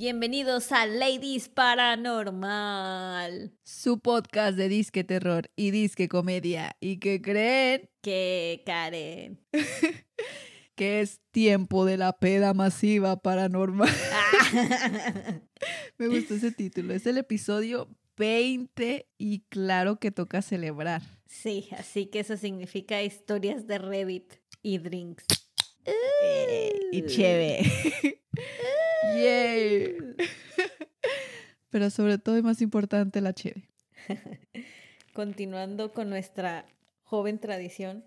Bienvenidos a Ladies Paranormal. Su podcast de disque terror y disque comedia. ¿Y que creen? Que Karen. que es tiempo de la peda masiva paranormal. Me gustó ese título. Es el episodio 20 y claro que toca celebrar. Sí, así que eso significa historias de Reddit y drinks. Eh, y chévere. Yay. Pero sobre todo y más importante la chévere. Continuando con nuestra joven tradición.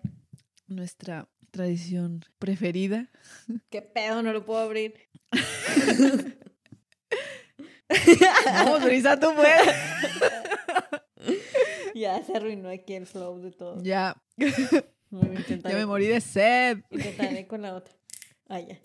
Nuestra tradición preferida. ¿Qué pedo? No lo puedo abrir. Vamos, Brisa, tú puedes. ya se arruinó aquí el flow de todo. Ya. ya me morí de sed. Intentaré con la otra. Ah, ya.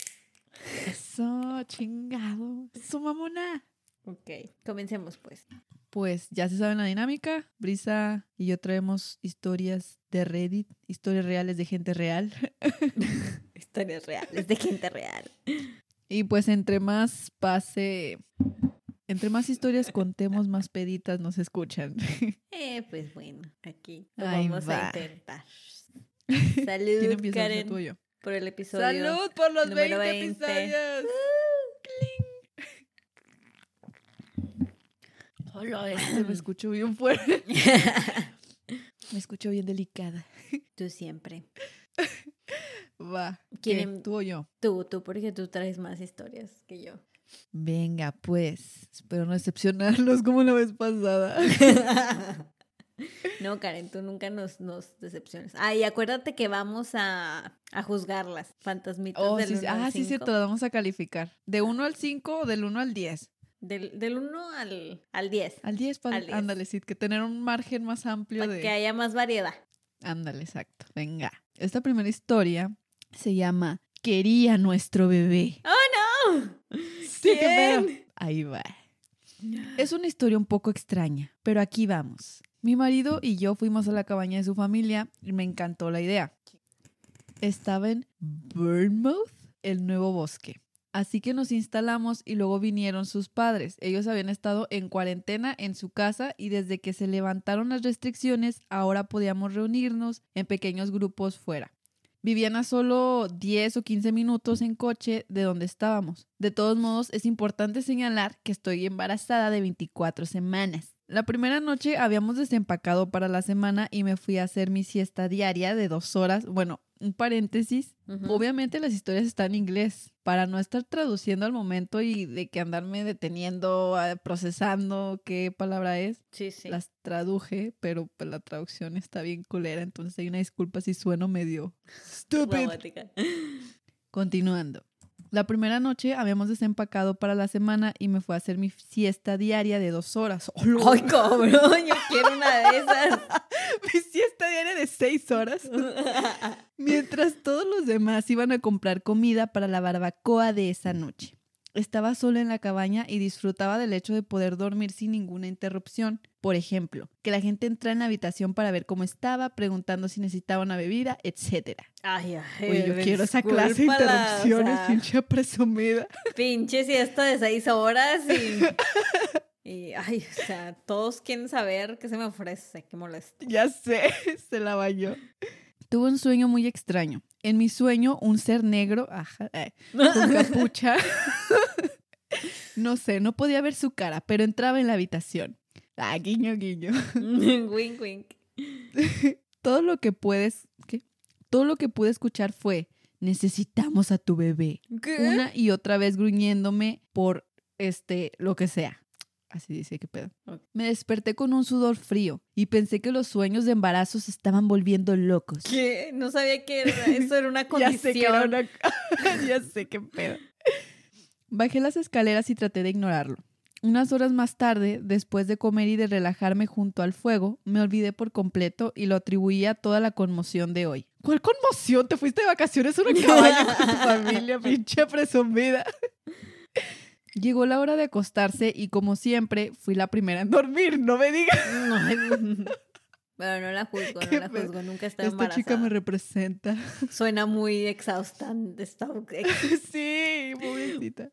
Eso, chingado. Eso, mamona. Ok, comencemos pues. Pues ya se sabe la dinámica. Brisa y yo traemos historias de Reddit, historias reales de gente real. historias reales de gente real. Y pues entre más pase, entre más historias contemos, más peditas nos escuchan. Eh, pues bueno, aquí lo vamos a intentar. Salud, Karen. Por el episodio. Salud por los 20, episodios. Hola, este me escucho bien fuerte. me escucho bien delicada. Tú siempre. Va. ¿Quién? ¿Tú o yo? Tú, tú, porque tú traes más historias que yo. Venga, pues. Espero no decepcionarlos como la vez pasada. No, Karen, tú nunca nos, nos decepciones. Ah, y acuérdate que vamos a, a juzgarlas, fantasmitas oh, del sí, Ah, sí, cierto, las vamos a calificar. ¿De 1 al 5 o del 1 al 10? Del, del 1 al, al 10. Al 10, para, ándale, sí, que tener un margen más amplio para que haya más variedad. Ándale, exacto. Venga. Esta primera historia se llama Quería nuestro bebé. ¡Oh, no! Sí, qué Ahí va. Es una historia un poco extraña, pero aquí vamos. Mi marido y yo fuimos a la cabaña de su familia y me encantó la idea. Estaba en Bournemouth, el nuevo bosque. Así que nos instalamos y luego vinieron sus padres. Ellos habían estado en cuarentena en su casa y desde que se levantaron las restricciones ahora podíamos reunirnos en pequeños grupos fuera. Vivían a solo 10 o 15 minutos en coche de donde estábamos. De todos modos, es importante señalar que estoy embarazada de 24 semanas. La primera noche habíamos desempacado para la semana y me fui a hacer mi siesta diaria de dos horas. Bueno, un paréntesis. Obviamente las historias están en inglés para no estar traduciendo al momento y de que andarme deteniendo, ah, procesando qué palabra es. Sí, sí. Las traduje, pero pues, la traducción está bien culera, entonces hay una disculpa si sueno medio estúpido. Continuando. La primera noche habíamos desempacado para la semana y me fue a hacer mi siesta diaria de dos horas. ¡Ay, cabrón! Yo quiero una de esas. mi siesta diaria de seis horas. Mientras todos los demás iban a comprar comida para la barbacoa de esa noche. Estaba sola en la cabaña y disfrutaba del hecho de poder dormir sin ninguna interrupción. Por ejemplo, que la gente entra en la habitación para ver cómo estaba, preguntando si necesitaba una bebida, etc. Ay, ay, yo quiero esa clase de interrupciones, pinche presumida. Pinche siesta de seis horas y... y, ay, o sea, todos quieren saber qué se me ofrece, qué molesto. Ya sé, se la bañó. Tuve un sueño muy extraño. En mi sueño, un ser negro, ajá, eh, con capucha. No sé, no podía ver su cara, pero entraba en la habitación. Ah, guiño, guiño. wink, wink. Todo lo que puedes, ¿qué? Todo lo que pude escuchar fue, necesitamos a tu bebé. ¿Qué? Una y otra vez gruñéndome por, este, lo que sea. Así dice, qué pedo. Me desperté con un sudor frío y pensé que los sueños de embarazo se estaban volviendo locos. ¿Qué? No sabía que eso era una condición. ya sé que era una... ya sé qué pedo. Bajé las escaleras y traté de ignorarlo. Unas horas más tarde, después de comer y de relajarme junto al fuego, me olvidé por completo y lo atribuí a toda la conmoción de hoy. ¿Cuál conmoción? ¿Te fuiste de vacaciones a una cabaña con tu familia, pinche presumida? Llegó la hora de acostarse y como siempre, fui la primera en dormir, no me digas. Pero no la juzgo, no la juzgo, nunca está embarazada. Esta chica me representa. Suena muy exhaustante. sí, pobrecita.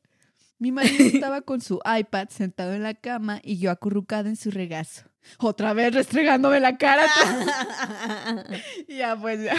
Mi marido estaba con su iPad sentado en la cama y yo acurrucada en su regazo. Otra vez restregándome la cara. ya, pues ya.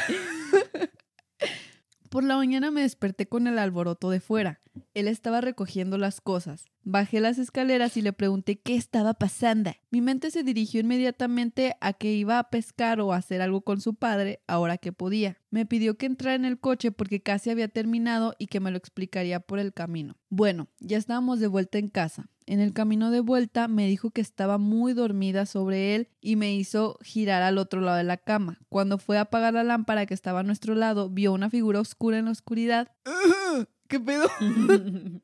Por la mañana me desperté con el alboroto de fuera. Él estaba recogiendo las cosas. Bajé las escaleras y le pregunté qué estaba pasando. Mi mente se dirigió inmediatamente a que iba a pescar o a hacer algo con su padre ahora que podía. Me pidió que entrara en el coche porque casi había terminado y que me lo explicaría por el camino. Bueno, ya estábamos de vuelta en casa. En el camino de vuelta me dijo que estaba muy dormida sobre él y me hizo girar al otro lado de la cama. Cuando fue a apagar la lámpara que estaba a nuestro lado, vio una figura oscura en la oscuridad. ¿Qué pedo?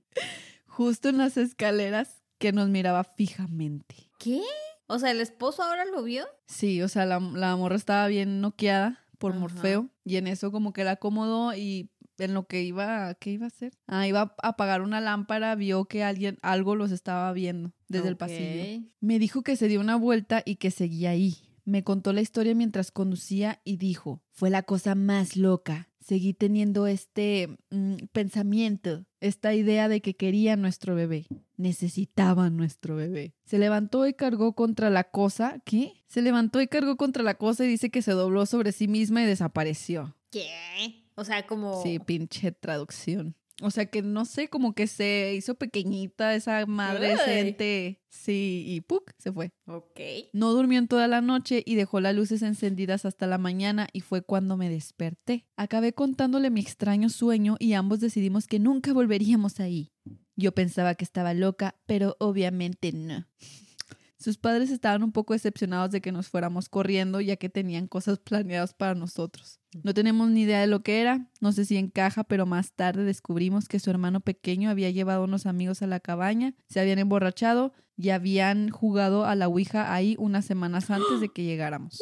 Justo en las escaleras que nos miraba fijamente. ¿Qué? O sea, ¿el esposo ahora lo vio? Sí, o sea, la, la morra estaba bien noqueada por Morfeo y en eso como que la acomodó y en lo que iba, ¿qué iba a hacer? Ah, iba a apagar una lámpara, vio que alguien, algo los estaba viendo desde el pasillo. Me dijo que se dio una vuelta y que seguía ahí. Me contó la historia mientras conducía y dijo, fue la cosa más loca. Seguí teniendo este mm, pensamiento, esta idea de que quería nuestro bebé. Necesitaba nuestro bebé. Se levantó y cargó contra la cosa. ¿Qué? Se levantó y cargó contra la cosa y dice que se dobló sobre sí misma y desapareció. ¿Qué? O sea, como... Sí, pinche traducción. O sea que no sé, como que se hizo pequeñita esa madre gente. Sí, y ¡puc! se fue. Ok. No durmió en toda la noche y dejó las luces encendidas hasta la mañana y fue cuando me desperté. Acabé contándole mi extraño sueño y ambos decidimos que nunca volveríamos ahí. Yo pensaba que estaba loca, pero obviamente no. Sus padres estaban un poco decepcionados de que nos fuéramos corriendo ya que tenían cosas planeadas para nosotros. No tenemos ni idea de lo que era, no sé si encaja, pero más tarde descubrimos que su hermano pequeño había llevado a unos amigos a la cabaña, se habían emborrachado y habían jugado a la Ouija ahí unas semanas antes de que llegáramos.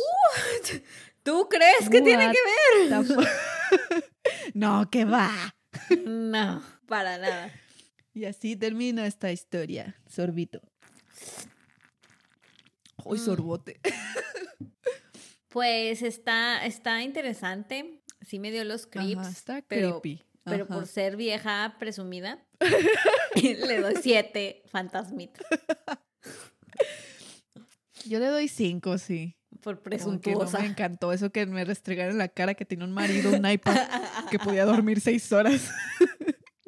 ¿Tú crees que tiene que ver? no, que va. No, para nada. Y así termina esta historia, sorbito. Hoy mm. sorbote. Pues está, está interesante. Sí me dio los creeps. está pero, creepy. Pero por ser vieja presumida, le doy siete fantasmitas. Yo le doy cinco, sí. Por presuntuosa. me encantó eso que me restregaron en la cara que tiene un marido, un iPad, que podía dormir seis horas.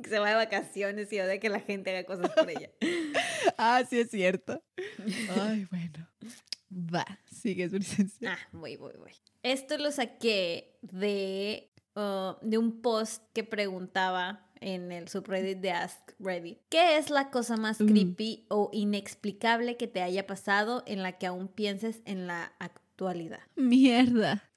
Que se va de vacaciones y odia que la gente haga cosas por ella. ah, sí es cierto. Ay, bueno. Va, sigue su licencia. Ah, voy, voy, voy. Esto lo saqué de, uh, de un post que preguntaba en el subreddit de Ask Reddit. ¿Qué es la cosa más creepy o inexplicable que te haya pasado en la que aún pienses en la actualidad? Mierda.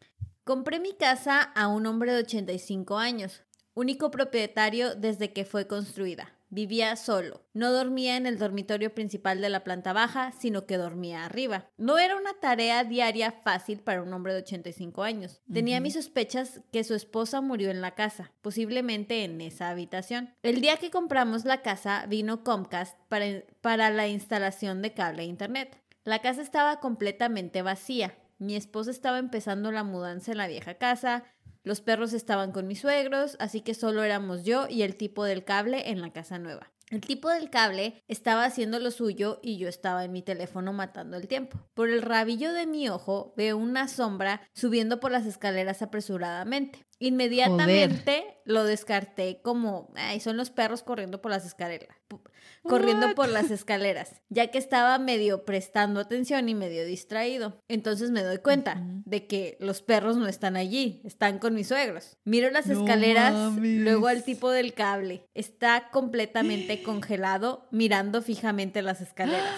Compré mi casa a un hombre de 85 años, único propietario desde que fue construida. Vivía solo. No dormía en el dormitorio principal de la planta baja, sino que dormía arriba. No era una tarea diaria fácil para un hombre de 85 años. Tenía mis sospechas que su esposa murió en la casa, posiblemente en esa habitación. El día que compramos la casa vino Comcast para, para la instalación de cable a internet. La casa estaba completamente vacía. Mi esposa estaba empezando la mudanza en la vieja casa, los perros estaban con mis suegros, así que solo éramos yo y el tipo del cable en la casa nueva. El tipo del cable estaba haciendo lo suyo y yo estaba en mi teléfono matando el tiempo. Por el rabillo de mi ojo veo una sombra subiendo por las escaleras apresuradamente. Inmediatamente lo descarté como, ay, son los perros corriendo por las escaleras corriendo por las escaleras, ya que estaba medio prestando atención y medio distraído. Entonces me doy cuenta de que los perros no están allí, están con mis suegros. Miro las escaleras, luego al tipo del cable. Está completamente congelado, mirando fijamente las escaleras.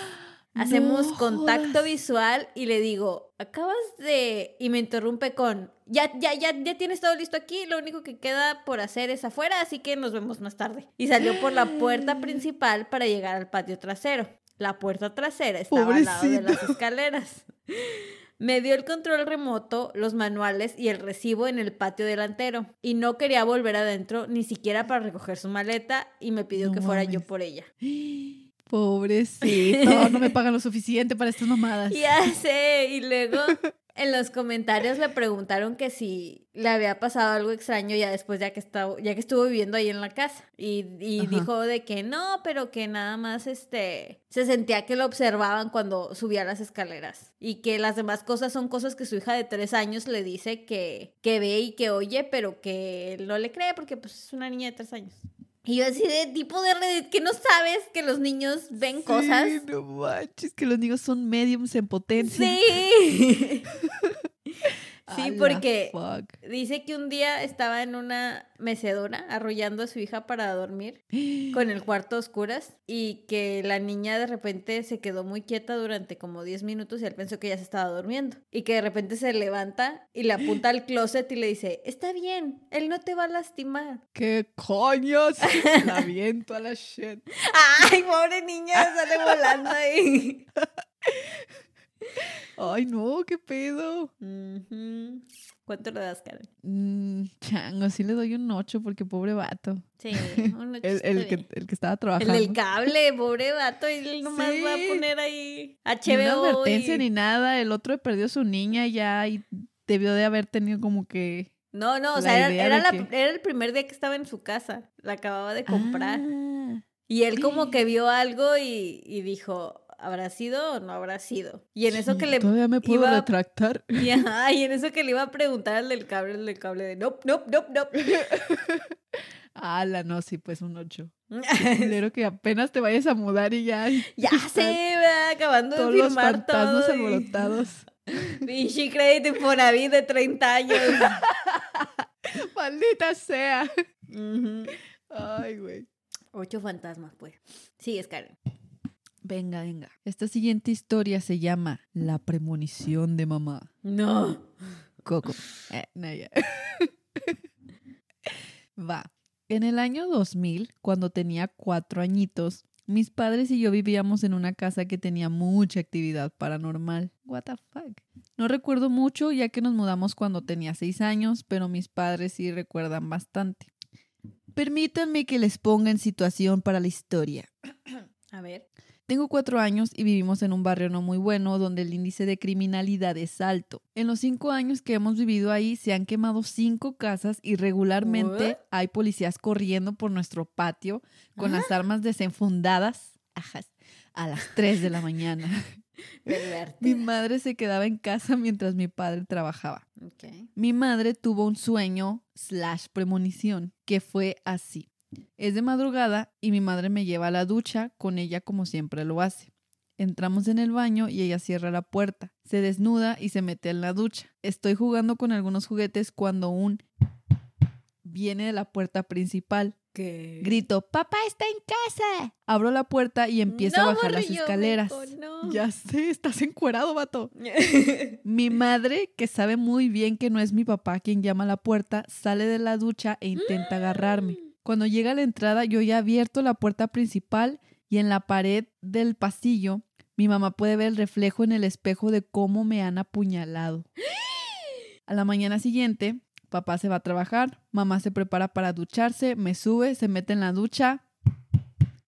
Hacemos contacto visual y le digo, acabas de... Y me interrumpe con, ya, ya, ya, ya tienes todo listo aquí, lo único que queda por hacer es afuera, así que nos vemos más tarde. Y salió por la puerta principal para llegar al patio trasero. La puerta trasera estaba al lado de las escaleras. Me dio el control remoto, los manuales y el recibo en el patio delantero. Y no quería volver adentro ni siquiera para recoger su maleta y me pidió que fuera yo por ella. Pobrecito, no me pagan lo suficiente para estas mamadas. Ya sé, y luego en los comentarios le preguntaron que si le había pasado algo extraño ya después, ya que, estaba, ya que estuvo viviendo ahí en la casa. Y, y dijo de que no, pero que nada más este, se sentía que lo observaban cuando subía las escaleras. Y que las demás cosas son cosas que su hija de tres años le dice que, que ve y que oye, pero que él no le cree porque pues, es una niña de tres años. Y yo así de tipo de Reddit que no sabes que los niños ven cosas. Sí, no manches, que los niños son mediums en potencia. Sí. Sí, porque dice que un día estaba en una mecedora arrullando a su hija para dormir con el cuarto a oscuras y que la niña de repente se quedó muy quieta durante como 10 minutos y él pensó que ya se estaba durmiendo y que de repente se levanta y le apunta al closet y le dice, está bien, él no te va a lastimar. ¿Qué coños? La viento a la shit. Ay, pobre niña, sale volando ahí. Ay, no, qué pedo. ¿Cuánto le das, Karen? Mm, chango, sí le doy un 8 porque pobre vato. Sí, un ocho El, está el que, el que estaba El trabajando. del cable, pobre vato, y él nomás va a Sí. poner ahí HBO. advertencia y- ni nada. El otro perdió su niña ya y debió de haber tenido como que. No, no, o sea, era, idea era de la- que- era el primer día que estaba en su casa. La acababa de comprar. Ah, Y él como que vio algo y, y dijo, ¿habrá sido o no habrá sido? Y en eso que le... Todavía me puedo iba- retractar. Y, ajá, y en eso que le iba a preguntar al del cable, el del cable de, nope, nope, nope, nope. Ala, no, sí, pues un 8. Culero que apenas te vayas a mudar y ya. ya sé, va acabando Todos de los firmar fantasmas todo. y- alborotados. Crédito Infonavit de 30 años. Maldita sea. Ay, güey. Ocho fantasmas, pues. Sí, es Karen. Venga, venga. Esta siguiente historia se llama La premonición de mamá. No. Coco. Eh, no, ya. Va. En el año 2000, cuando tenía cuatro añitos, mis padres y yo vivíamos en una casa que tenía mucha actividad paranormal. What the fuck. No recuerdo mucho ya que nos mudamos cuando tenía seis años, pero mis padres sí recuerdan bastante. Permítanme que les ponga en situación para la historia. A ver. Tengo cuatro años y vivimos en un barrio no muy bueno donde el índice de criminalidad es alto. En los cinco años que hemos vivido ahí se han quemado cinco casas y regularmente hay policías corriendo por nuestro patio con las armas desenfundadas a las 3 de la mañana. Mi madre se quedaba en casa mientras mi padre trabajaba. Mi madre tuvo un sueño slash premonición que fue así. Es de madrugada y mi madre me lleva a la ducha con ella como siempre lo hace. Entramos en el baño y ella cierra la puerta, se desnuda y se mete en la ducha. Estoy jugando con algunos juguetes cuando un viene de la puerta principal. ¿Qué? Grito, papá está en casa. Abro la puerta y empiezo a No, bajar las escaleras. no. Ya sé, estás encuerado, vato. Mi madre, que sabe muy bien que no es mi papá quien llama a la puerta, sale de la ducha e intenta agarrarme. Cuando llega a la entrada, yo ya he abierto la puerta principal y en la pared del pasillo, mi mamá puede ver el reflejo en el espejo de cómo me han apuñalado. A la mañana siguiente, papá se va a trabajar, mamá se prepara para ducharse, me sube, se mete en la ducha.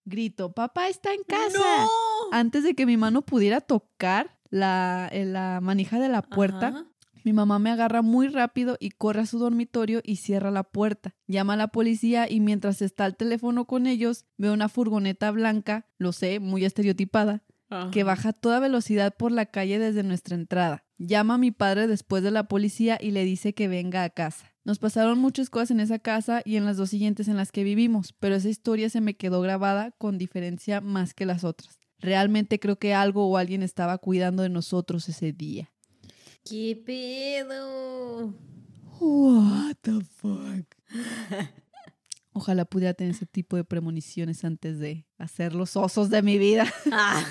Grito, papá está en casa ¡No! antes de que mi mano pudiera tocar la, eh, la manija de la puerta, Ajá. Mi mamá me agarra muy rápido y corre a su dormitorio y cierra la puerta. Llama a la policía y mientras está al teléfono con ellos, veo una furgoneta blanca, lo sé, muy estereotipada, que baja a toda velocidad por la calle desde nuestra entrada. Llama a mi padre después de la policía y le dice que venga a casa. Nos pasaron muchas cosas en esa casa y en las dos siguientes en las que vivimos, pero esa historia se me quedó grabada con diferencia más que las otras. Realmente creo que algo o alguien estaba cuidando de nosotros ese día. ¿Qué pedo? What the fuck? Ojalá pudiera tener ese tipo de premoniciones antes de hacer los osos de mi vida. Ah.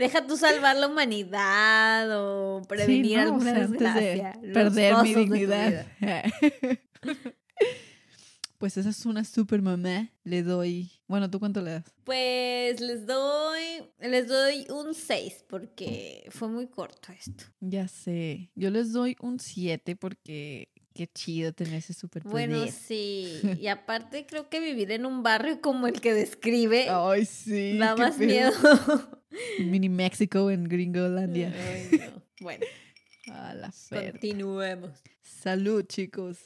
Deja tú salvar la humanidad o prevenir Sí, ¿no? O alguna sea, antes de desgracia. Perder mi dignidad. pues esa es una super mamá. Le doy. Bueno, ¿tú cuánto le das? Pues les doy, les doy un 6 porque fue muy corto esto. Ya sé. Yo les doy un 7 porque qué chido tener ese super Bueno, sí. Y aparte creo que vivir en un barrio como el que describe Ay, sí. da más pedo. miedo. Mini México en Gringolandia. Ay, no. Bueno, A la. Continuemos. Salud, chicos.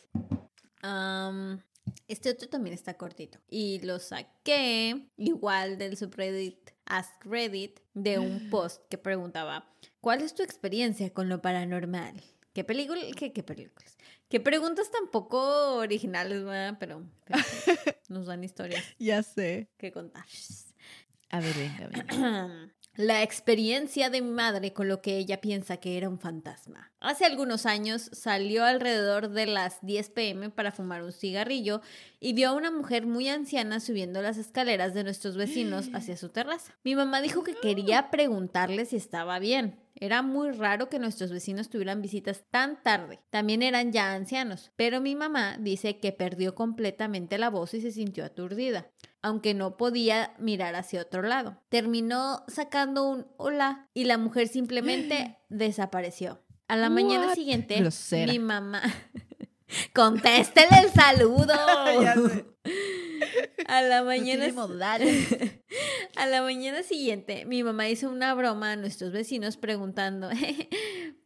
Am, este otro también está cortito. Y lo saqué igual del subreddit Ask Reddit de un post que preguntaba, ¿cuál es tu experiencia con lo paranormal? ¿Qué película? ¿Qué, qué películas? ¿Qué preguntas tan poco originales, ¿verdad? Pero, pero nos dan historias Ya sé. que contar. A ver, venga, venga. La experiencia de mi madre con lo que ella piensa que era un fantasma. Hace algunos años salió alrededor de las 10 pm para fumar un cigarrillo y vio a una mujer muy anciana subiendo las escaleras de nuestros vecinos hacia su terraza. Mi mamá dijo que quería preguntarle si estaba bien. Era muy raro que nuestros vecinos tuvieran visitas tan tarde. También eran ya ancianos, pero mi mamá dice que perdió completamente la voz y se sintió aturdida aunque no podía mirar hacia otro lado. Terminó sacando un hola y la mujer simplemente desapareció. A la mañana siguiente, mi mamá... Contéstele el saludo. Ya sé. A la mañana a la mañana siguiente, mi mamá hizo una broma a nuestros vecinos preguntando,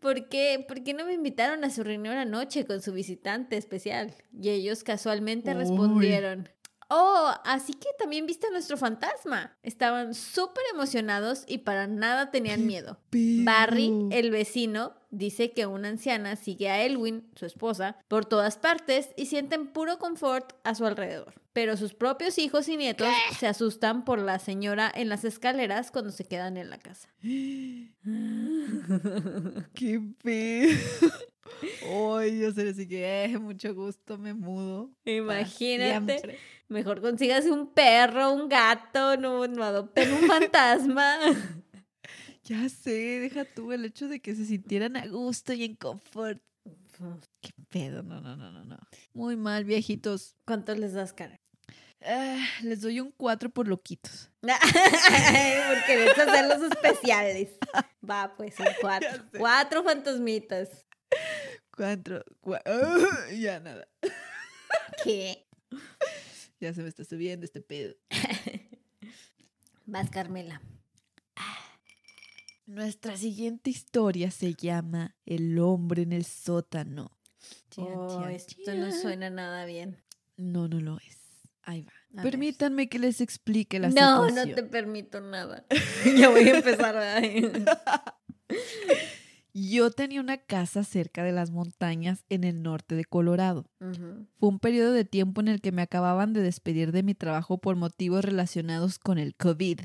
¿por qué, ¿por qué no me invitaron a su reunión anoche con su visitante especial? Y ellos casualmente Uy. respondieron, Oh, así que también viste a nuestro fantasma. Estaban súper emocionados y para nada tenían miedo. Barry, el vecino, dice que una anciana sigue a Elwin, su esposa, por todas partes y sienten puro confort a su alrededor. Pero sus propios hijos y nietos se asustan por la señora en las escaleras cuando se quedan en la casa. ¡Qué pedo! Ay, yo sé así que, eh, mucho gusto, me mudo. Imagínate. Mejor consigas un perro, un gato, no, no adopten un fantasma. Ya sé, deja tú el hecho de que se sintieran a gusto y en confort. ¿Qué pedo? No, no, no, no, no. Muy mal, viejitos. ¿Cuántos les das cara? Ah, les doy un 4 por loquitos. Porque querés hacer los especiales. Va, pues, un cuatro. Ya sé. Cuatro fantasmitas. Cuatro. cua- Ah, ya nada. ¿Qué? Ya se me está subiendo este pedo. Vas, Carmela. Nuestra siguiente historia se llama El hombre en el sótano. Oh, esto no suena nada bien. No, no lo es. Ahí va. A ver. Permítanme que les explique la No, situación. no te permito nada. ya voy a empezar. ¿verdad? Yo tenía una casa cerca de las montañas en el norte de Colorado. Fue un periodo de tiempo en el que me acababan de despedir de mi trabajo por motivos relacionados con el COVID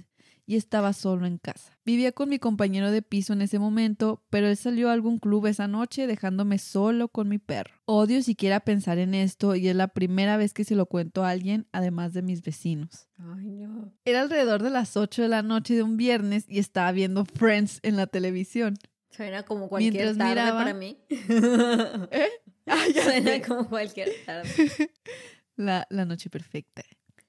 y estaba solo en casa. Vivía con mi compañero de piso en ese momento, pero él salió a algún club esa noche dejándome solo con mi perro. Odio siquiera pensar en esto y es la primera vez que se lo cuento a alguien, además de mis vecinos. Ay, no. Era alrededor de las 8 de la noche de un viernes y estaba viendo Friends en la televisión. Suena como cualquier Mientras tarde miraba- para mí. Ah, ya Suena sé. como cualquier tarde. La, la noche perfecta.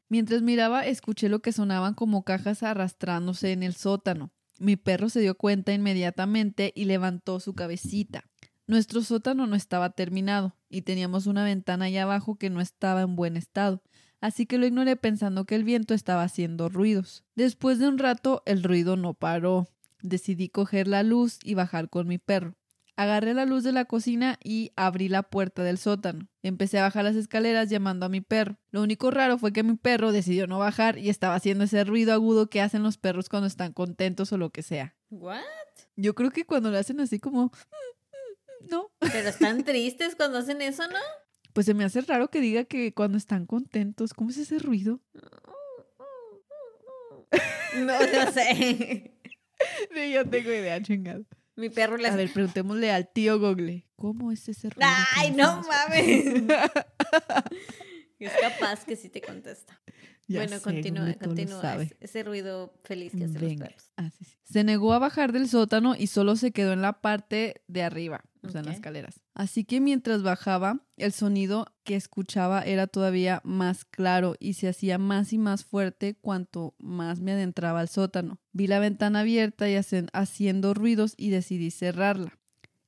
Mientras miraba, escuché lo que sonaban como cajas arrastrándose en el sótano. Mi perro se dio cuenta inmediatamente y levantó su cabecita. Nuestro sótano no estaba terminado y teníamos una ventana allá abajo que no estaba en buen estado, así que lo ignoré pensando que el viento estaba haciendo ruidos. Después de un rato, el ruido no paró. Decidí coger la luz y bajar con mi perro. Agarré la luz de la cocina y abrí la puerta del sótano. Empecé a bajar las escaleras llamando a mi perro. Lo único raro fue que mi perro decidió no bajar y estaba haciendo ese ruido agudo que hacen los perros cuando están contentos o lo que sea. ¿What? Yo creo que cuando lo hacen así como... No, Pero están tristes cuando hacen eso, ¿no? pues se me hace raro que diga que cuando están contentos, ¿cómo es ese ruido? No, no sé. Sí, yo tengo idea, chingado. Mi perro le A ver, preguntémosle al tío Google. ¿Cómo es ese ruido? ¡Ay, no mames! Es capaz que sí te contesta. Ya bueno, continúa, continúa. Ese ruido feliz que hacen Venga. los perros. Ah, sí, sí. Se negó a bajar del sótano y solo se quedó en la parte de arriba, o sea, en las escaleras. Así que mientras bajaba, el sonido que escuchaba era todavía más claro y se hacía más y más fuerte cuanto más me adentraba al sótano. Vi la ventana abierta y hacen- haciendo ruidos y decidí cerrarla.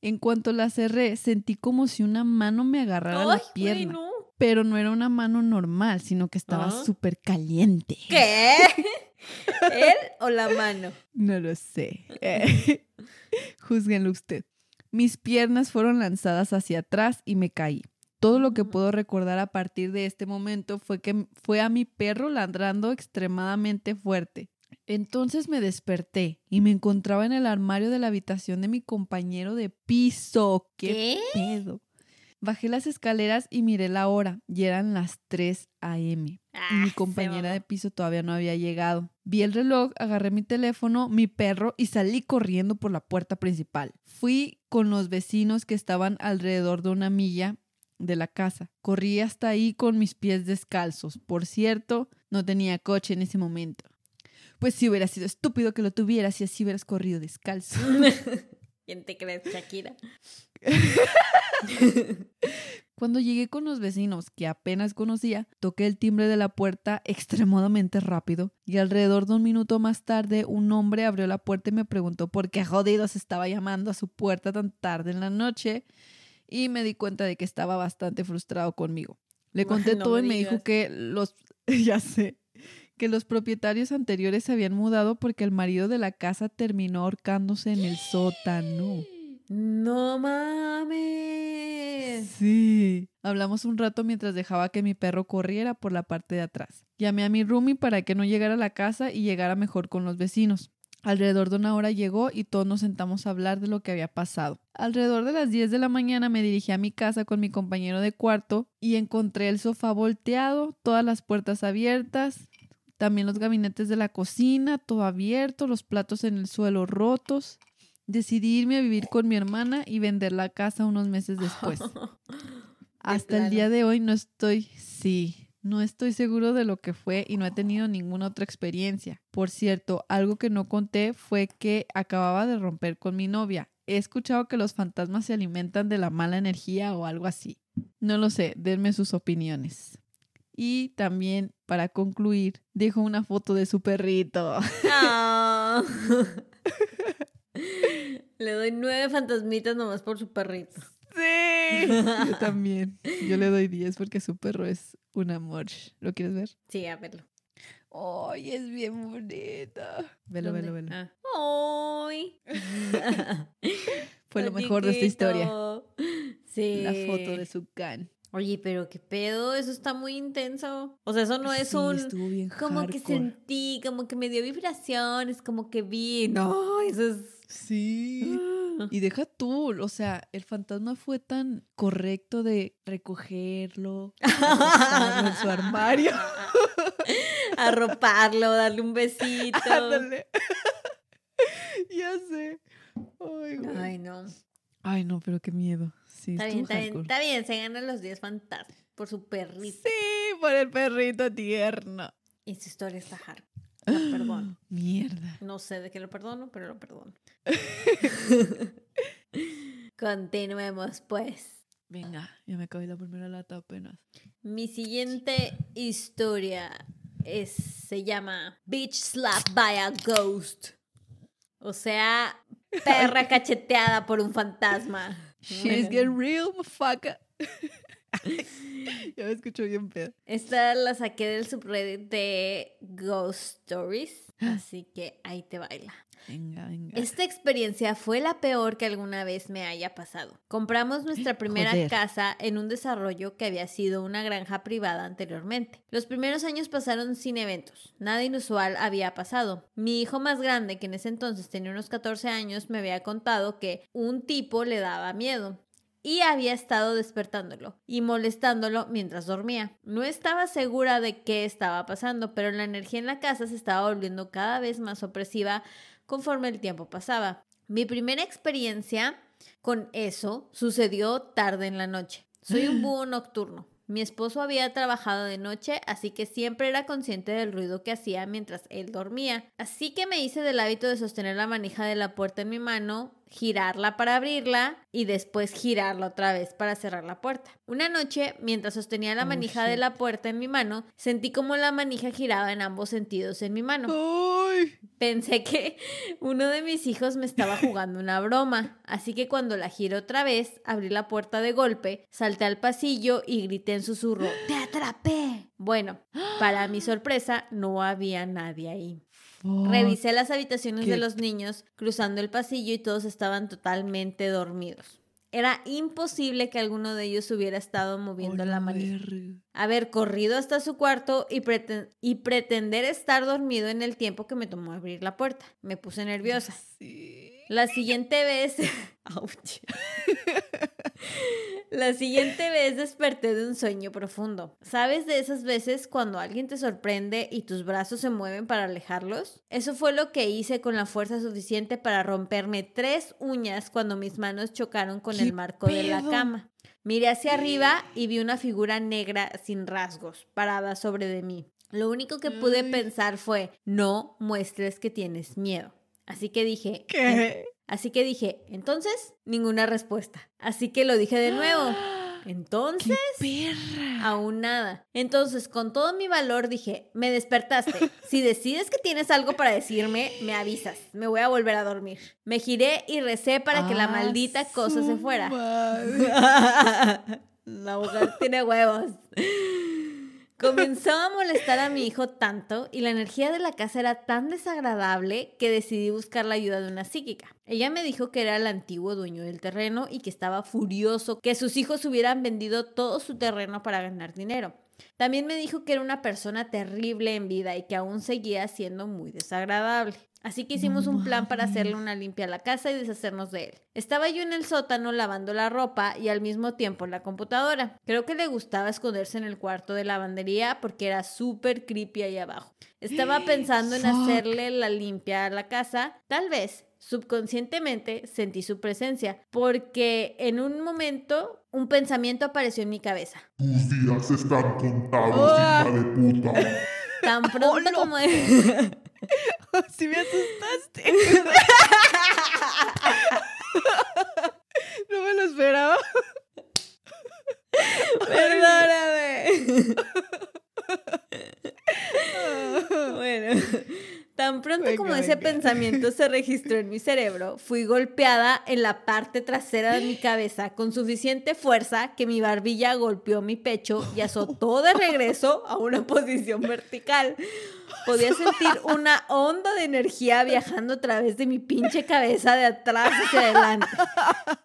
En cuanto la cerré, sentí como si una mano me agarrara ¡Ay, la pierna. no! Pero no era una mano normal, sino que estaba Ah. súper caliente. ¿Qué? ¿Él o la mano? No lo sé. Eh, Júzguenlo usted. Mis piernas fueron lanzadas hacia atrás y me caí. Todo lo que puedo recordar a partir de este momento fue que fue a mi perro ladrando extremadamente fuerte. Entonces me desperté y me encontraba en el armario de la habitación de mi compañero de piso. ¿Qué, pedo? Bajé las escaleras y miré la hora y eran las 3 a.m. y mi Ah, compañera de piso todavía no había llegado. Vi el reloj, agarré mi teléfono, mi perro y salí corriendo por la puerta principal. Fui con los vecinos que estaban alrededor de una milla de la casa. Corrí hasta ahí con mis pies descalzos. Por cierto, no tenía coche en ese momento. Pues sí hubiera sido estúpido que lo tuvieras y así hubieras corrido descalzo. ¿Quién te crees, Shakira? Cuando llegué con los vecinos que apenas conocía, toqué el timbre de la puerta extremadamente rápido y alrededor de un minuto más tarde un hombre abrió la puerta y me preguntó por qué jodidos estaba llamando a su puerta tan tarde en la noche y me di cuenta de que estaba bastante frustrado conmigo. Le conté No todo y me dijo que los, ya sé, que los propietarios anteriores se habían mudado porque el marido de la casa terminó ahorcándose en el sótano. No mames. Sí. Hablamos un rato mientras dejaba que mi perro corriera por la parte de atrás. Llamé a mi roomie para que no llegara a la casa y llegara mejor con los vecinos. Alrededor de una hora llegó y todos nos sentamos a hablar de lo que había pasado. Alrededor de las 10 de la mañana me dirigí a mi casa con mi compañero de cuarto y encontré el sofá volteado, todas las puertas abiertas, también los gabinetes de la cocina, todo abierto, los platos en el suelo rotos. Decidí irme a vivir con mi hermana y vender la casa unos meses después. Hasta el día de hoy no estoy, sí, no estoy seguro de lo que fue y no he tenido ninguna otra experiencia. Por cierto, algo que no conté fue que acababa de romper con mi novia. He escuchado que los fantasmas se alimentan de la mala energía o algo así. No lo sé, denme sus opiniones. Y también, para concluir, dejo una foto de su perrito. Ah. Le doy nueve fantasmitas nomás por su perrito. Sí. Yo también. Yo le doy 10 porque su perro es un amor. ¿Lo quieres ver? Sí, a verlo. ¡Ay, es bien bonita! Velo, ¿Dónde? velo, velo. Ah. ¡Ay! Fue lo mejor de esta historia. Sí. La foto de su can. Oye, pero qué pedo, eso está muy intenso. O sea, eso no es Sí, un. estuvo bien Como que sentí, como que me dio vibraciones, como que vi. No, eso es. Sí. Y deja tú, o sea, el fantasma fue tan correcto de recogerlo, en su armario. Arroparlo, darle un besito. Ándale. ya sé. Ay, güey. Ay, no. Ay, no, pero qué miedo. Sí, Está bien, está bien, hardcore. está bien. Se ganan los 10 fantasmas por su perrito. Sí, por el perrito tierno. Y su historia está hard. La perdono. Mierda. No sé de qué lo perdono, pero lo perdono. Continuemos, pues. Venga, ya me acabé la primera lata apenas. Mi siguiente historia es, se llama Bitch Slap by a Ghost. O sea, perra cacheteada por un fantasma. She's getting real, motherfucker. ya me escucho bien pedo. Esta la saqué del subreddit de Ghost Stories, así que ahí te baila. Venga, venga. Esta experiencia fue la peor que alguna vez me haya pasado. Compramos nuestra primera Joder. casa en un desarrollo que había sido una granja privada anteriormente. Los primeros años pasaron sin eventos. Nada inusual había pasado. Mi hijo más grande, que en ese entonces tenía unos 14 años, me había contado que un tipo le daba miedo. Y había estado despertándolo y molestándolo mientras dormía. No estaba segura de qué estaba pasando, pero la energía en la casa se estaba volviendo cada vez más opresiva conforme el tiempo pasaba. Mi primera experiencia con eso sucedió tarde en la noche. Soy un búho nocturno. Mi esposo había trabajado de noche, así que siempre era consciente del ruido que hacía mientras él dormía. Así que me hice del hábito de sostener la manija de la puerta en mi mano, girarla para abrirla y después girarla otra vez para cerrar la puerta. Una noche, mientras sostenía la Oh, manija de la puerta en mi mano, sentí como la manija giraba en ambos sentidos en mi mano. ¡Ay! Pensé que uno de mis hijos me estaba jugando una broma, así que cuando la giré otra vez, abrí la puerta de golpe, salté al pasillo y grité en susurro, ¡Te atrapé! Bueno, para mi sorpresa, no había nadie ahí. Revisé las habitaciones de los niños cruzando el pasillo y todos estaban totalmente dormidos. Era imposible que alguno de ellos hubiera estado moviendo la manija. Haber corrido hasta su cuarto y, y, pretender estar dormido en el tiempo que me tomó abrir la puerta. Me puse nerviosa. La siguiente vez... La siguiente vez desperté de un sueño profundo. ¿Sabes de esas veces cuando alguien te sorprende y tus brazos se mueven para alejarlos? Eso fue lo que hice con la fuerza suficiente para romperme tres uñas cuando mis manos chocaron con el marco de la cama. Miré hacia arriba y vi una figura negra sin rasgos, parada sobre de mí. Lo único que pude pensar fue, no muestres que tienes miedo. Así que dije, ¿qué? Así que dije, entonces, ninguna respuesta. Así que lo dije de nuevo. Entonces, perra! aún nada. Entonces, con todo mi valor dije, me despertaste. Si decides que tienes algo para decirme, me avisas. Me voy a volver a dormir. Me giré y recé para que la ah, maldita cosa se fuera. la mujer tiene huevos. Comenzó a molestar a mi hijo tanto y la energía de la casa era tan desagradable que decidí buscar la ayuda de una psíquica. Ella me dijo que era el antiguo dueño del terreno y que estaba furioso que sus hijos hubieran vendido todo su terreno para ganar dinero. También me dijo que era una persona terrible en vida y que aún seguía siendo muy desagradable. Así que hicimos un plan para hacerle una limpia a la casa y deshacernos de él. Estaba yo en el sótano lavando la ropa y al mismo tiempo en la computadora. Creo que le gustaba esconderse en el cuarto de lavandería porque era súper creepy ahí abajo. Estaba pensando en hacerle la limpia a la casa. Tal vez, subconscientemente, sentí su presencia porque en un momento un pensamiento apareció en mi cabeza. Tus días están contados, hija de puta. Tan pronto como... si me asustaste. no me lo esperaba. Perdóname. bueno, tan pronto como ese pensamiento se registró en mi cerebro, fui golpeada en la parte trasera de mi cabeza con suficiente fuerza que mi barbilla golpeó mi pecho y azotó de regreso a una posición vertical. Podía sentir una onda de energía viajando a través de mi pinche cabeza de atrás hacia adelante.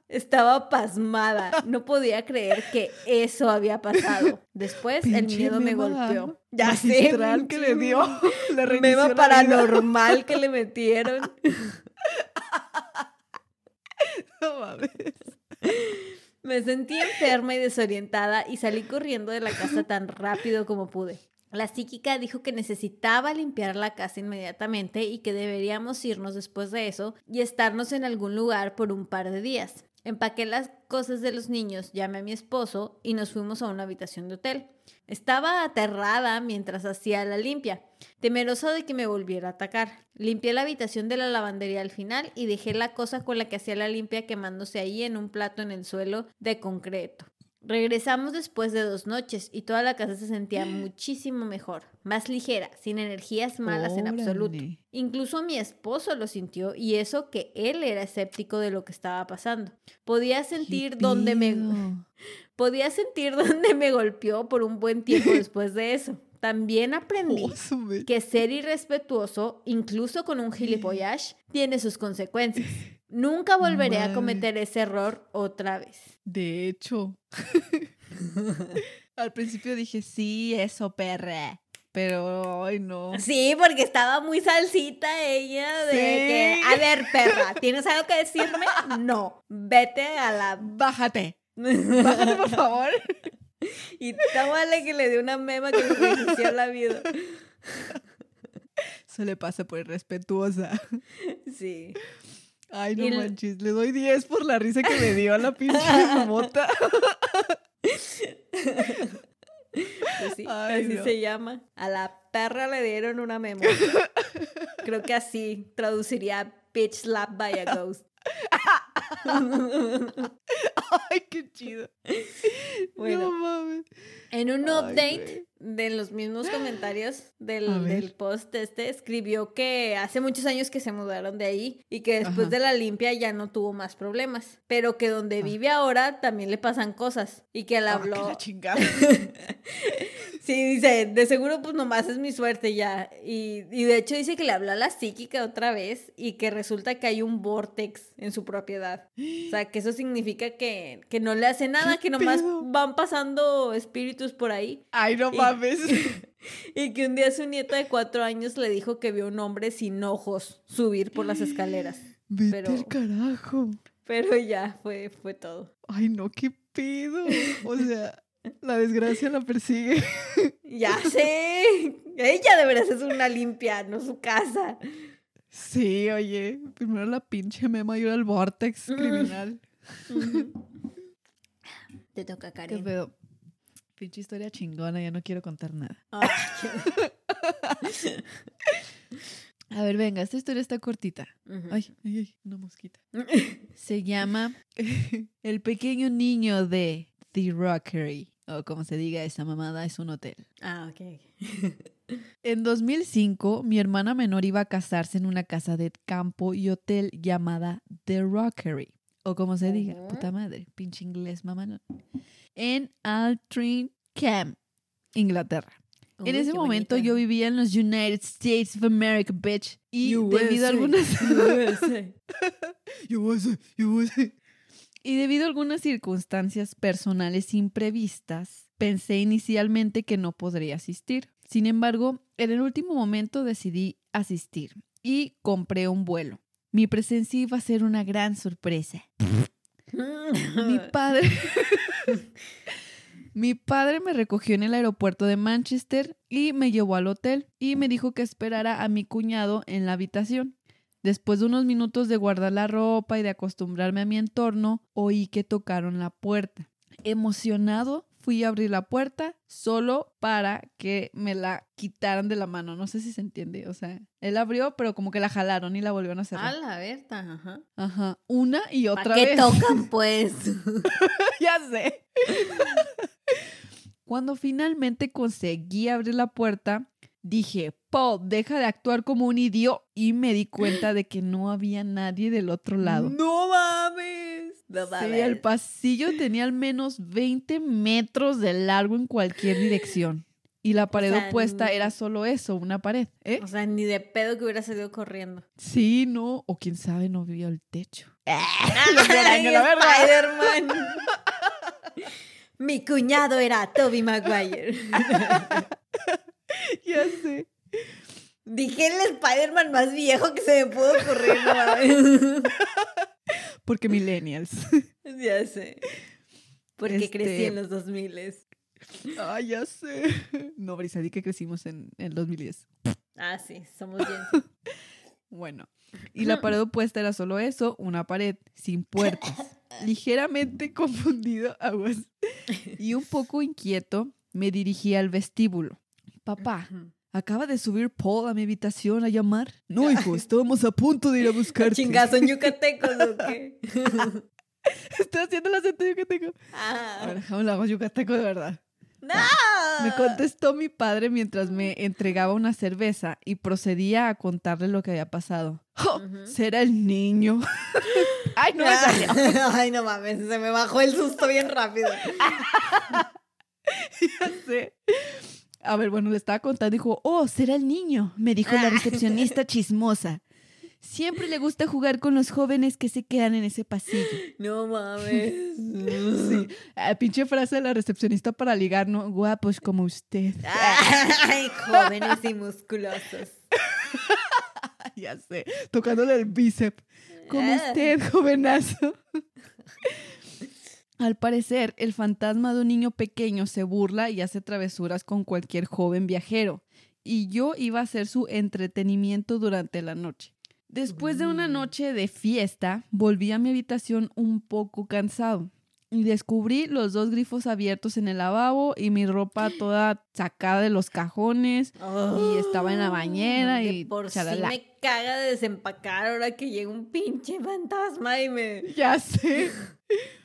Estaba pasmada. No podía creer que eso había pasado. Después el miedo me golpeó. Ya sé. que le dio. La mema paranormal que le metieron. No mames. Me sentí enferma y desorientada y salí corriendo de la casa tan rápido como pude. La psíquica dijo que necesitaba limpiar la casa inmediatamente y que deberíamos irnos después de eso y estarnos en algún lugar por un par de días. Empaqué las cosas de los niños, llamé a mi esposo y nos fuimos a una habitación de hotel. Estaba aterrada mientras hacía la limpia, temerosa de que me volviera a atacar. Limpié la habitación de la lavandería al final y dejé la cosa con la que hacía la limpia quemándose ahí en un plato en el suelo de concreto. Regresamos después de dos noches y toda la casa se sentía muchísimo mejor, más ligera, sin energías malas en absoluto. Incluso mi esposo lo sintió y eso que él era escéptico de lo que estaba pasando. Podía sentir dónde me podía sentir dónde me golpeó por un buen tiempo después de eso. También aprendí que ser irrespetuoso, incluso con un gilipollage, tiene sus consecuencias. Nunca volveré a cometer ese error otra vez. De hecho. Al principio dije, sí, eso, perra. Pero ay no. Sí, porque estaba muy salsita ella de que, a ver, perra, ¿tienes algo que decirme? No. Vete a la. Bájate. Bájate, por favor. Y está vale que le dio una mema que le inició la vida. Se le pasa por irrespetuosa. Sí. Ay, no manches, le doy 10 por la risa que me dio a la pinche mota. Pues sí, así se llama. A la perra le dieron una memoria. Creo que así traduciría bitch slap by a ghost. Ay, qué chido. Bueno, no mames. En un update de los mismos comentarios del, del, post este, escribió que hace muchos años que se mudaron de ahí y que después de la limpia ya no tuvo más problemas, pero que donde ah. vive ahora también le pasan cosas y que él ah, habló... Sí, dice, de seguro pues nomás es mi suerte ya. Y, y de hecho dice que le habló a la psíquica otra vez y que resulta que hay un vortex en su propiedad. O sea, que eso significa que, que no le hace nada, ¿Qué que nomás pedo? van pasando espíritus por ahí. Ay, no mames. Y que un día su nieta de cuatro años le dijo que vio un hombre sin ojos subir por las escaleras. Vete Pero- al carajo. Pero ya, fue, fue todo. Ay, no, qué pedo. O sea, la desgracia la persigue. Ya sé. Ella debería ser una limpia, no su casa. Sí, oye. Primero la pinche mema y ahora el vortex Mm. criminal. Te toca, Qué Karen. pedo. Pinche historia chingona, ya no quiero contar nada. Ay, A ver, venga, esta historia está cortita. Ay, ay, ay, una mosquita. Se llama El pequeño niño de The Rockery. O como se diga, esa mamada es un hotel. Ah, ok. En 2005, mi hermana menor iba a casarse en una casa de campo y hotel llamada The Rockery. O como se diga, puta madre, pinche inglés mamá. En Altrincham, Camp, Inglaterra. en Uy, ese qué momento bonita. yo vivía en los United States of America, bitch. Y debido a USA, algunas... USA. Y debido a algunas circunstancias personales imprevistas, pensé inicialmente que no podría asistir. Sin embargo, en el último momento decidí asistir y compré un vuelo. Mi presencia iba a ser una gran sorpresa. Mi padre. Mi padre me recogió en el aeropuerto de Manchester y me llevó al hotel y me dijo que esperara a mi cuñado en la habitación. Después de unos minutos de guardar la ropa y de acostumbrarme a mi entorno, oí que tocaron la puerta. Emocionado, fui a abrir la puerta solo para que me la quitaran de la mano. No sé si se entiende. O sea, él abrió, pero como que la jalaron y la volvieron a A cerrar. la Berta, ajá. Ajá. Una y otra ¿Para qué vez. tocan, pues? ya sé. Cuando finalmente conseguí abrir la puerta, dije, Paul, deja de actuar como un idiota. Y me di cuenta de que no había nadie del otro lado. ¡No mames! No Sí, mames. el pasillo tenía al menos 20 metros de largo en cualquier dirección. Y la pared sea, opuesta era solo eso, una pared. ¿eh? O sea, ni de pedo que hubiera salido corriendo. Sí, no. O quién sabe, no vio el techo. ¡Ay, la verga. Spider-Man! Mi cuñado era Toby Maguire. ya sé. Dije el Spider-Man más viejo que se me pudo ocurrir. no mames. Porque millennials. ya sé. Porque Este- crecí en los 2000 Ay, ya sé. No, Brisa, di que crecimos en el 2010. Ah, sí, somos bien. Bueno, y la pared opuesta era solo eso, una pared sin puertas. Ligeramente confundido, aguas, y un poco inquieto, me dirigí al vestíbulo. Papá, acaba de subir Paul a mi habitación a llamar. No, hijo, estábamos a punto de ir a buscarte. Chingazo en yucatecos o qué. Estoy haciendo el acento yucateco. Ah, déjame lo hago yucateco de verdad. ¡No! Me contestó mi padre mientras me entregaba una cerveza y procedía a contarle lo que había pasado. ¡Oh! Será el niño. Ay, no me. Ay, no mames, se me bajó el susto bien rápido. Ya sé. A ver, bueno, le estaba contando. Dijo, oh, será el niño. Me dijo la recepcionista chismosa. Siempre le gusta jugar con los jóvenes que se quedan en ese pasillo. No mames. Sí. Ah, pinche frase de la recepcionista para ligar, ¿no? Guapos como usted. Ay, jóvenes y musculosos. ya sé. Tocándole el bíceps. Como Ah. usted, jovenazo. Al parecer, el fantasma de un niño pequeño se burla y hace travesuras con cualquier joven viajero. Y yo iba a ser su entretenimiento durante la noche. Después de una Mm. noche de fiesta, volví a mi habitación un poco cansado. Y descubrí los dos grifos abiertos en el lavabo y mi ropa toda sacada de los cajones. Y estaba en la bañera y por sí chalala. me caga de desempacar ahora que llega un pinche fantasma y me... Ya sé.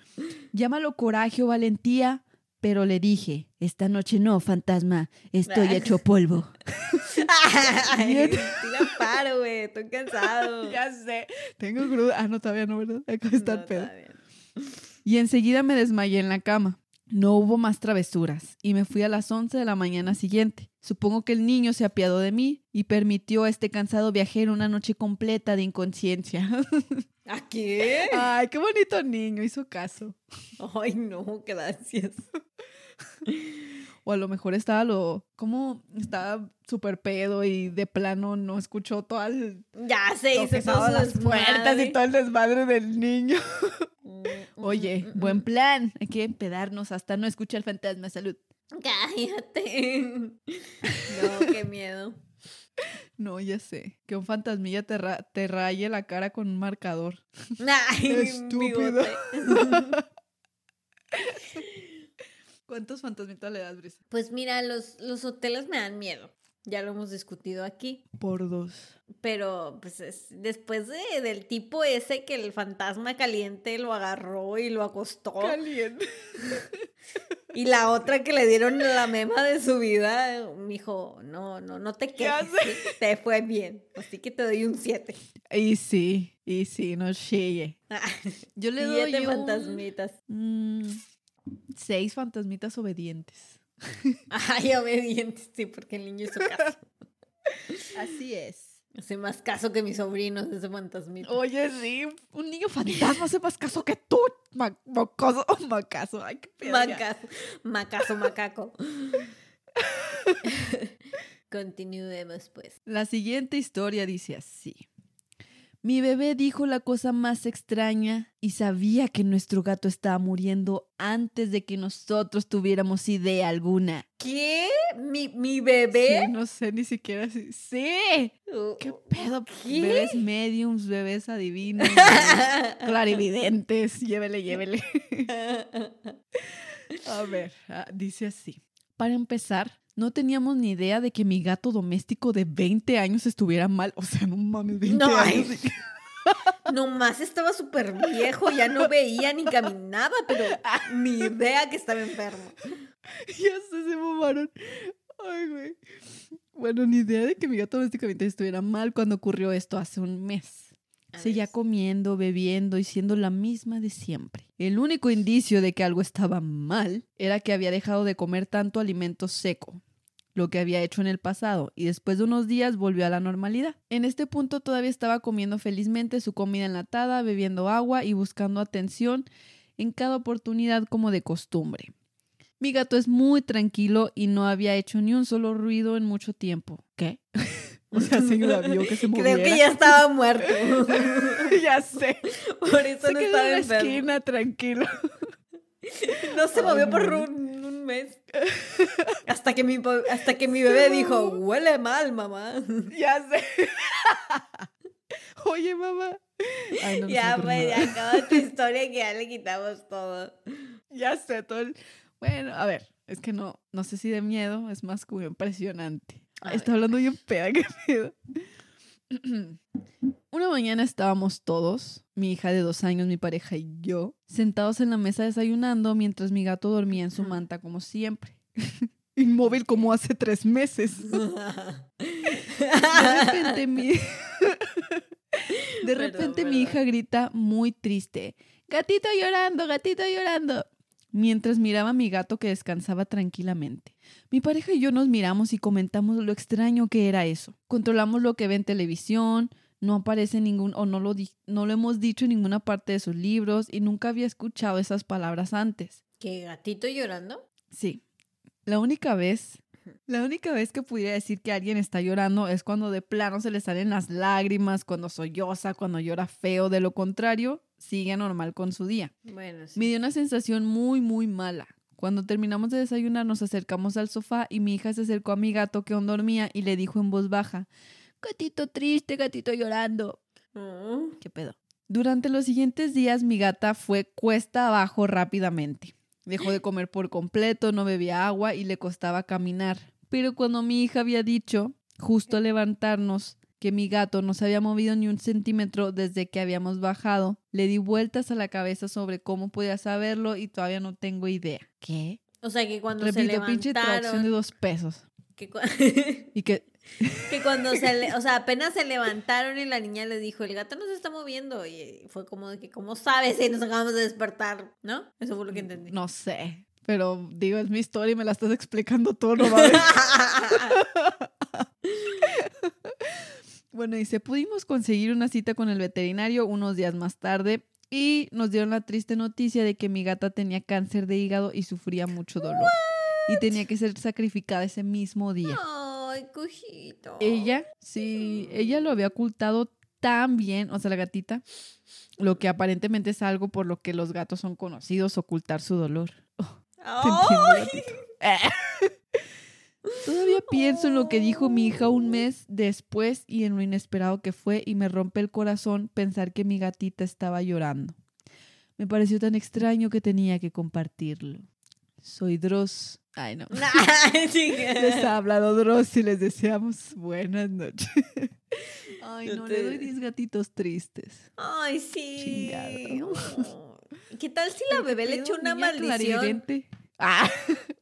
Llámalo coraje o valentía, pero le dije, esta noche no, fantasma, estoy hecho polvo. Ay, tira paro, güey, estoy cansado. Ya sé. Tengo cruda. Ah, no, todavía no, ¿verdad? Acá está No, el pedo. Y enseguida me desmayé en la cama. No hubo más travesuras y me fui a las 11 de la mañana siguiente. Supongo que el niño se apiadó de mí y permitió a este cansado viajero una noche completa de inconsciencia. ¿A qué? Ay, qué bonito niño, hizo caso. Ay, no, gracias. O a lo mejor estaba lo, como estaba súper pedo y de plano no escuchó todo el, Ya se hizo todo las puertas y todo el desmadre del niño. Mm, Oye, mm, buen mm. plan. Hay que empedarnos hasta no escuchar el fantasma. Salud. Cállate. No, qué miedo. No, ya sé. Que un fantasmilla te, ra- te raye la cara con un marcador. Ay, Estúpido. ¿Cuántos fantasmitas le das, Brisa? Pues mira, los, los hoteles me dan miedo. Ya lo hemos discutido aquí. Por dos. Pero pues es- después de- del tipo ese que el fantasma caliente lo agarró y lo acostó. Caliente. Y la otra que le dieron la mema de su vida, me dijo, no, no, no te Ya quejes, ¿sí? te fue bien. Así que te doy un 7. Y sí, y sí, no chille. Yo le doy Siete un- fantasmitas. Mm, seis fantasmitas obedientes. Ay, obediente, sí, porque el niño hizo caso. Así es. Hace más caso que mis sobrinos ese fantasmita. Oye, sí, un niño fantasma hace más caso que tú, ma- mocoso o macaso. Ay, qué pedo. ya. Macazo, macazo, macaco. Continuemos pues. La siguiente historia dice así. Mi bebé dijo la cosa más extraña y sabía que nuestro gato estaba muriendo antes de que nosotros tuviéramos idea alguna. ¿Qué? ¿Mi, mi bebé? Sí, no sé ni siquiera si... ¡Sí! Uh, ¿Qué pedo? ¿Qué? Bebés mediums, bebés adivinos, clarividentes. Llévele, llévele. A ver, ah, dice así. Para empezar, no teníamos ni idea de que mi gato doméstico de 20 años estuviera mal. O sea, no mames, 20 No, años. Nomás estaba súper viejo, ya no veía ni caminaba, pero ni idea que estaba enfermo. ya se, se mamaron. Ay, güey. Bueno, ni idea de que mi gato domésticamente estuviera mal cuando ocurrió esto hace un mes. A Seguía comiendo, bebiendo y siendo la misma de siempre. El único indicio de que algo estaba mal era que había dejado de comer tanto alimento seco, lo que había hecho en el pasado, y después de unos días volvió a la normalidad. En este punto todavía estaba comiendo felizmente su comida enlatada, bebiendo agua y buscando atención en cada oportunidad como de costumbre. Mi gato es muy tranquilo y no había hecho ni un solo ruido en mucho tiempo. ¿Qué? o sea, señora vio que se moviera. Creo que ya estaba muerto. ya sé. Por eso Se no quedó estaba en la enfermo. esquina, tranquilo. No se movió por un, un mes. Hasta que mi, hasta que mi bebé dijo, huele mal, mamá. ya sé. Oye, mamá. Ay, no, ya, pues, ya acaba tu historia que ya le quitamos todo. Ya sé, todo el- Bueno, a ver, es que no, no sé si de miedo, es más como impresionante. Está hablando bien peda, qué pedo. Una mañana estábamos todos, mi hija de dos años, mi pareja y yo, sentados en la mesa desayunando mientras mi gato dormía en su manta como siempre. Inmóvil como hace tres meses. De repente mi... De repente mi hija grita muy triste. Gatito llorando, gatito llorando. Mientras miraba a mi gato que descansaba tranquilamente. Mi pareja y yo nos miramos y comentamos lo extraño que era eso. Controlamos lo que ve en televisión, no aparece ningún, o no lo, no lo hemos dicho en ninguna parte de sus libros y nunca había escuchado esas palabras antes. ¿Qué gatito llorando? Sí. La única vez, la única vez que pudiera decir que alguien está llorando es cuando de plano se le salen las lágrimas, cuando solloza, cuando llora feo. De lo contrario, sigue normal con su día. Bueno, sí. Me dio una sensación muy, muy mala. Cuando terminamos de desayunar, nos acercamos al sofá y mi hija se acercó a mi gato que aún dormía y le dijo en voz baja: Gatito triste, gatito llorando. Mm. ¿Qué pedo? Durante los siguientes días mi gata fue cuesta abajo rápidamente. Dejó de comer por completo, no bebía agua y le costaba caminar. Pero cuando mi hija había dicho, justo al levantarnos, que mi gato no se había movido ni un centímetro desde que habíamos bajado, le di vueltas a la cabeza sobre cómo podía saberlo y todavía no tengo idea. ¿Qué? O sea, que cuando se Repito, pinche de levantaron... dos pesos. Que, cu- Y que que cuando se le... O sea, apenas se levantaron y la niña le dijo, el gato no se está moviendo. Y fue como de que, ¿cómo sabes si nos acabamos de despertar? ¿No? Eso fue lo que entendí. no sé. Pero digo, es mi historia y me la estás explicando todo, no. Bueno, dice, pudimos conseguir una cita con el veterinario unos días más tarde y nos dieron la triste noticia de que mi gata tenía cáncer de hígado y sufría mucho dolor. Y tenía que ser sacrificada ese mismo día. Ay, cojito. Ella, sí, ella lo había ocultado tan bien, o sea, la gatita, lo que aparentemente es algo por lo que los gatos son conocidos, ocultar su dolor. Oh, entiendo, Ay. Todavía pienso en lo que dijo mi hija un mes después y en lo inesperado que fue y me rompe el corazón pensar que mi gatita estaba llorando. Me pareció tan extraño que tenía que compartirlo. Soy Dross. Ay, no. Les ha hablado Dross y les deseamos buenas noches. Ay, No le doy 10 gatitos tristes. Ay, sí. Chingado. ¿Qué tal si la bebé le echó una maldición? Ah,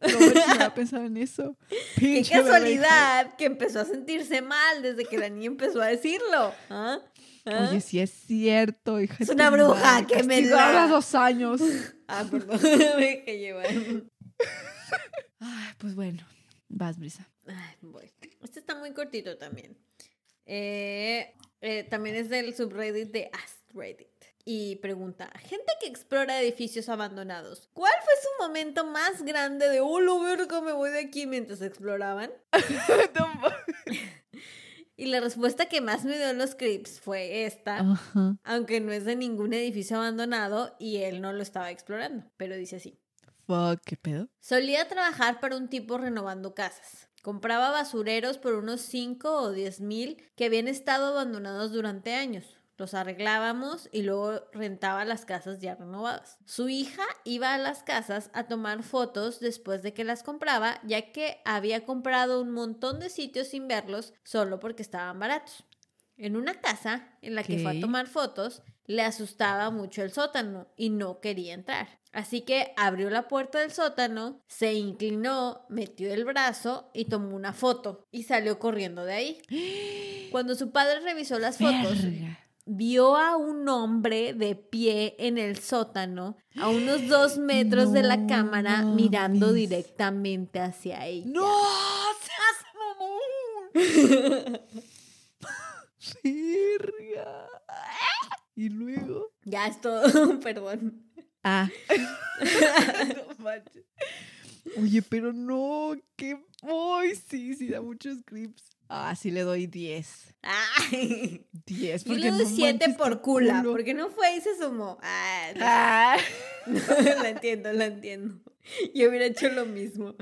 no, había pensado en eso. Qué bebé. casualidad que empezó a sentirse mal desde que la niña empezó a decirlo. ¿Ah? ¿Ah? Oye, sí es cierto, hija. Es una bruja, madre, que me castigada la- a dos años. Ah, perdón. me dejé llevar. Ay, pues bueno, vas, Brisa. Ay, voy. Este está muy cortito también. Eh, eh, también es del subreddit de Ask Reddit. Y pregunta, gente que explora edificios abandonados, ¿cuál fue su momento más grande de, oh, lo verga, me voy de aquí mientras exploraban? Y la respuesta que más me dio en los clips fue esta, aunque no es de ningún edificio abandonado y él no lo estaba explorando, pero dice así. Fuck, ¿qué pedo? Solía trabajar para un tipo renovando casas. Compraba basureros por unos 5 o 10 mil que habían estado abandonados durante años. Los arreglábamos y luego rentaba las casas ya renovadas. Su hija iba a las casas a tomar fotos después de que las compraba, ya que había comprado un montón de sitios sin verlos solo porque estaban baratos. En una casa en la que fue a tomar fotos, le asustaba mucho el sótano y no quería entrar. Así que abrió la puerta del sótano, se inclinó, metió el brazo y tomó una foto y salió corriendo de ahí. Cuando su padre revisó las fotos, Verga. Vio a un hombre de pie en el sótano, a unos dos metros de la No cámara, mirando directamente hacia ella. ¡No! ¡Seas mamón! ¡Verga! Y luego. Ya es todo, perdón. Ah. no manches. Oye, pero no, que. ¡Ay, sí, sí, da muchos clips! Ah, sí le doy 10. Ay. 10. Yo le doy no siete manches, por qué cula, culo. porque no fue y se sumó. Ah, no. Ah. la entiendo, la entiendo. Yo hubiera hecho lo mismo.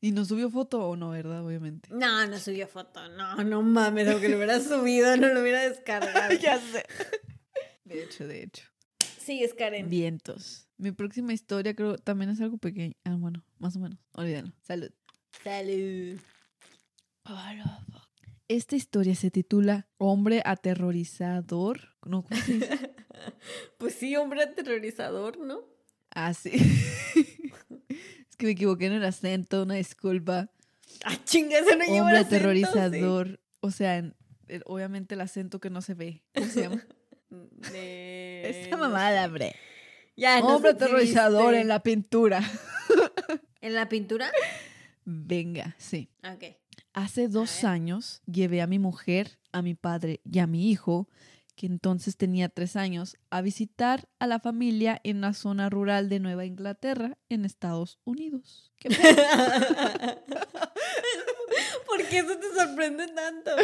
¿Y no subió foto o no, verdad? Obviamente. No, no subió foto. No, no mames, aunque lo hubiera subido, no lo hubiera descargado. sé. De hecho, de hecho. Sí, es Karen. Vientos. Mi próxima historia creo también es algo pequeño. Ah, bueno, más o menos. Olvídalo. Salud. Salud. Esta historia se titula Hombre aterrorizador. No, ¿cómo se dice? Pues sí, hombre aterrorizador, ¿no? Ah, sí. es que me equivoqué en el acento, una disculpa. Ah, chinga, eso no lleva Hombre acento, aterrorizador. O sea, en- obviamente el acento que no se ve. ¿Cómo se llama? De- Esa mamada, hombre. Ya, Hombre aterrorizador en la pintura. ¿En la pintura? Venga, sí. Ok. Hace dos años llevé a mi mujer, a mi padre y a mi hijo, que entonces tenía tres años, a visitar a la familia en una zona rural de Nueva Inglaterra, en Estados Unidos. ¿Por qué eso te sorprende tanto?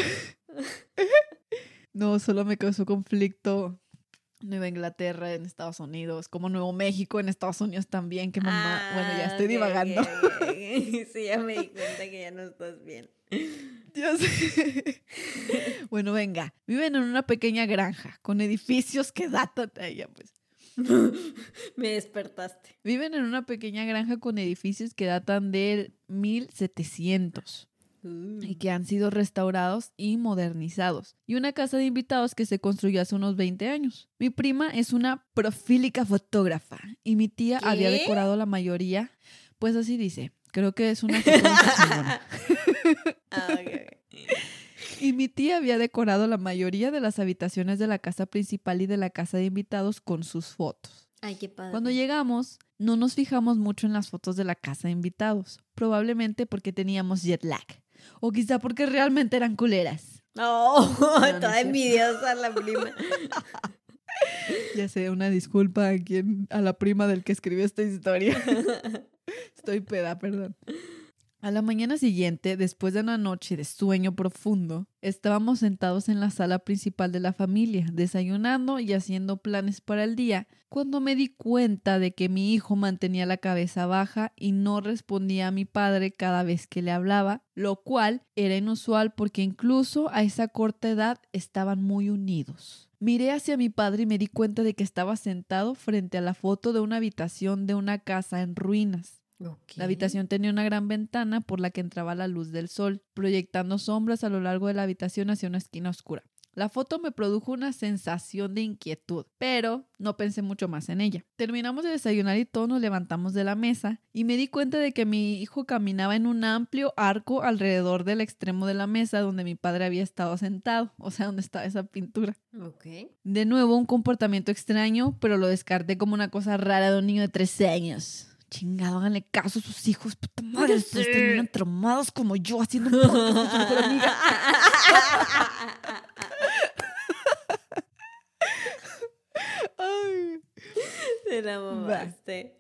No, solo me causó conflicto Nueva Inglaterra en Estados Unidos, como Nuevo México en Estados Unidos también, que mamá. bueno, ya estoy Ah, ok, divagando. ok, ok. Sí, ya me di cuenta que ya no estás bien. Sé. bueno, venga. Viven en una pequeña granja con edificios que datan a ella, pues. Me despertaste. Viven en una pequeña granja con edificios que datan del 1700 y que han sido restaurados y modernizados. Y una casa de invitados que se construyó hace unos 20 años. Mi prima es una profílica fotógrafa y mi tía había decorado la mayoría. Pues así dice. Creo que es una fotógrafa. Ah. Y mi tía había decorado la mayoría de las habitaciones de la casa principal y de la casa de invitados con sus fotos. Ay, qué padre. Cuando llegamos, no nos fijamos mucho en las fotos de la casa de invitados, probablemente porque teníamos jet lag, o quizá porque realmente eran culeras. No, no toda envidiosa la prima. Ya sé, una disculpa a, quien, a la prima del que escribió esta historia. Estoy peda, perdón. A la mañana siguiente, después de una noche de sueño profundo, estábamos sentados en la sala principal de la familia, desayunando y haciendo planes para el día, cuando me di cuenta de que mi hijo mantenía la cabeza baja y no respondía a mi padre cada vez que le hablaba, lo cual era inusual porque incluso a esa corta edad estaban muy unidos. Miré hacia mi padre y me di cuenta de que estaba sentado frente a la foto de una habitación de una casa en ruinas. La habitación tenía una gran ventana por la que entraba la luz del sol, proyectando sombras a lo largo de la habitación hacia una esquina oscura. La foto me produjo una sensación de inquietud, pero no pensé mucho más en ella. Terminamos de desayunar y todos nos levantamos de la mesa y me di cuenta de que mi hijo caminaba en un amplio arco alrededor del extremo de la mesa donde mi padre había estado sentado, o sea, donde estaba esa pintura. Ok. De nuevo, un comportamiento extraño, pero lo descarté como una cosa rara de un niño de 13 años. Chingado, háganle caso a sus hijos, puta madre, Sí. terminan traumados como yo haciendo un podcast con su mejor amiga. Ay. Te la mamaste.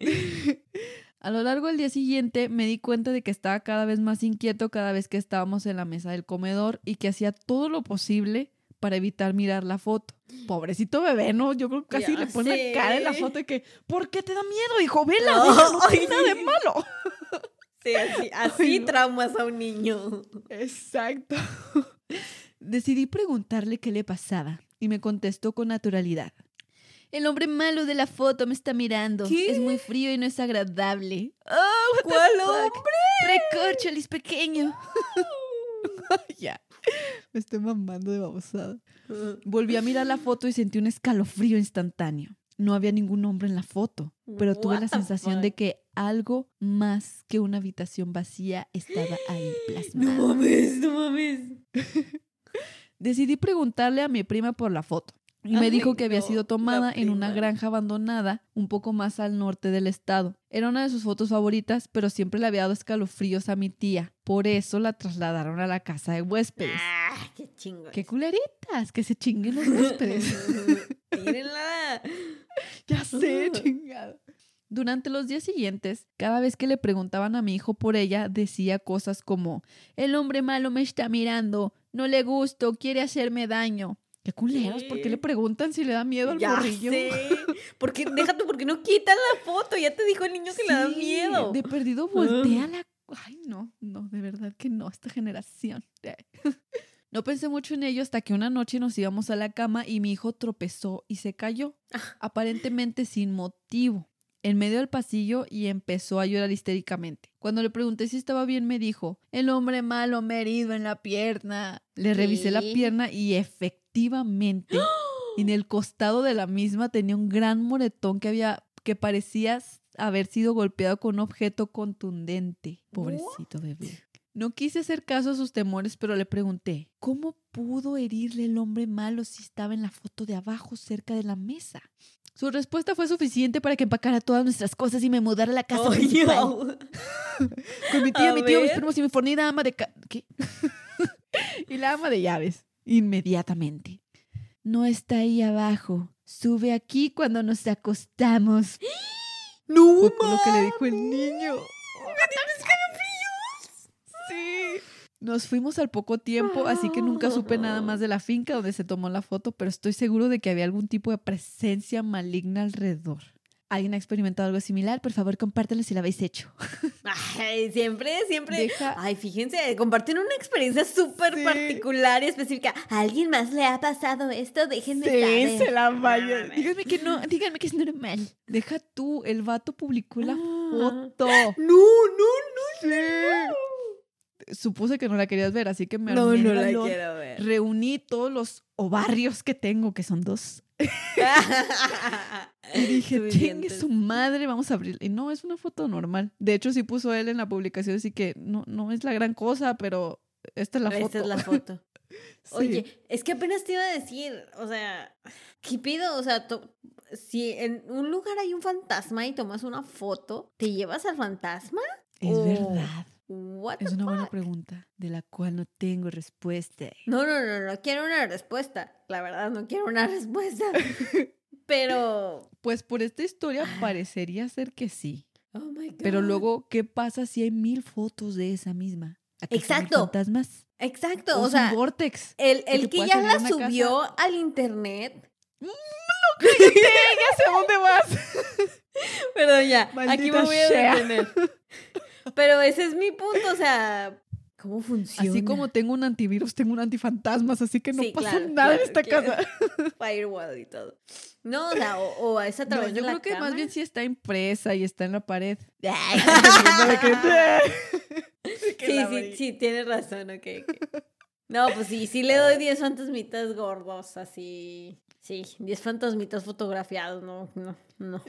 A lo largo del día siguiente me di cuenta de que estaba cada vez más inquieto cada vez que estábamos en la mesa del comedor y que hacía todo lo posible para evitar mirar la foto. Pobrecito bebé, ¿no? Yo creo que casi le pone sé. cara en la foto de que, ¿por qué te da miedo, hijo? Vela, No, no tiene nada de malo. Sí, así, así Ay, no. traumas a un niño. Exacto. Decidí preguntarle qué le pasaba y me contestó con naturalidad. El hombre malo de la foto me está mirando. ¿Qué? Es muy frío y no es agradable. Oh, what the ¿Cuál fuck? hombre? Recorcholis pequeño. ya. Me estoy mamando de babosada. Volví a mirar la foto y sentí un escalofrío instantáneo. No había ningún hombre en la foto, pero tuve la sensación fuck? de que algo más que una habitación vacía estaba ahí plasmado. No mames, no mames. Decidí preguntarle a mi prima por la foto. Y me dijo que había sido tomada en una granja abandonada un poco más al norte del estado. Era una de sus fotos favoritas, pero siempre le había dado escalofríos a mi tía. Por eso la trasladaron a la casa de huéspedes. Ah, qué chingo. ¡Qué culeritas! Que se chinguen los huéspedes. Tírenla. ya sé, Ujú. chingado. Durante los días siguientes, cada vez que le preguntaban a mi hijo por ella, decía cosas como, el hombre malo me está mirando, no le gusto, quiere hacerme daño. ¡Qué culeros! ¿Por qué le preguntan si le da miedo al Ya morrillo? sé. Porque, déjate, porque no quitan la foto. Ya te dijo el niño que le da miedo. De perdido voltea la. Ay, no, no, de verdad que no, esta generación. No pensé mucho en ello hasta que una noche nos íbamos a la cama y mi hijo tropezó y se cayó, Ah. aparentemente sin motivo, en medio del pasillo y empezó a llorar histéricamente. Cuando le pregunté si estaba bien, me dijo, el hombre malo me ha herido en la pierna. Le revisé la pierna y efectivamente, en el costado de la misma tenía un gran moretón que había que parecía haber sido golpeado con un objeto contundente. Pobrecito bebé. No quise hacer caso a sus temores, pero le pregunté, ¿cómo pudo herirle el hombre malo si estaba en la foto de abajo cerca de la mesa? Su respuesta fue suficiente para que empacara todas nuestras cosas y me mudara a la casa Ay, principal. Con mi tía, A mi tío, mis primos y mi fornida ama de... ¿Qué? y la ama de llaves. Inmediatamente. No está ahí abajo. Sube aquí cuando nos acostamos. No, Fue lo que le dijo el niño. Sí. Nos fuimos al poco tiempo, así que nunca supe nada más de la finca donde se tomó la foto, pero estoy seguro de que había algún tipo de presencia maligna alrededor. ¿Alguien ha experimentado algo similar? Por favor, compártelo si lo habéis hecho. Ay, siempre, siempre. Deja- Ay, fíjense, comparten una experiencia súper Sí. particular y específica. ¿A alguien más le ha pasado esto? Déjenme saber. la vaya. Díganme que no, díganme que es normal. Deja tú, el vato publicó la Ah. foto. No, no, Supuse que no la querías ver, así que me no. No, no la quiero ver. Reuní todos los ovarios que tengo, que son dos. Y dije, chingue su madre, vamos a abrir. Y no, es una foto normal. De hecho, sí puso él en la publicación, así que no, no es la gran cosa, pero esta es la foto. Esta es la foto. Sí. Oye, es que apenas te iba a decir, o sea, ¿qué pido? O sea, si en un lugar hay un fantasma y tomas una foto, ¿te llevas al fantasma? Es verdad. What Es the una buena pregunta de la cual no tengo respuesta. No, no, no, no quiero una respuesta. La verdad, no quiero una respuesta. Pero. Pues por esta historia Ah. parecería ser que sí. Oh my God. Pero luego, ¿qué pasa si hay mil fotos de esa misma? ¿Acaso no Exacto. fantasmas? Exacto, ¿O un sea, vortex? el, que el que ya la casa. subió al internet. ya sé dónde vas. Perdón, ya. aquí me voy a detener. Pero ese es mi punto, o sea, ¿cómo funciona? Así como tengo un antivirus, tengo un antifantasmas, así que no Sí, pasa claro, nada en esta casa. Firewall y todo. No, o sea, o, o es a No, través de yo creo que más bien sí está impresa y está en la pared. Sí, sí, sí, tienes razón, ok. ok. No, pues sí, sí le doy 10 fantasmitas gordos, así. Sí, 10 fantasmitas fotografiados, no, no, no.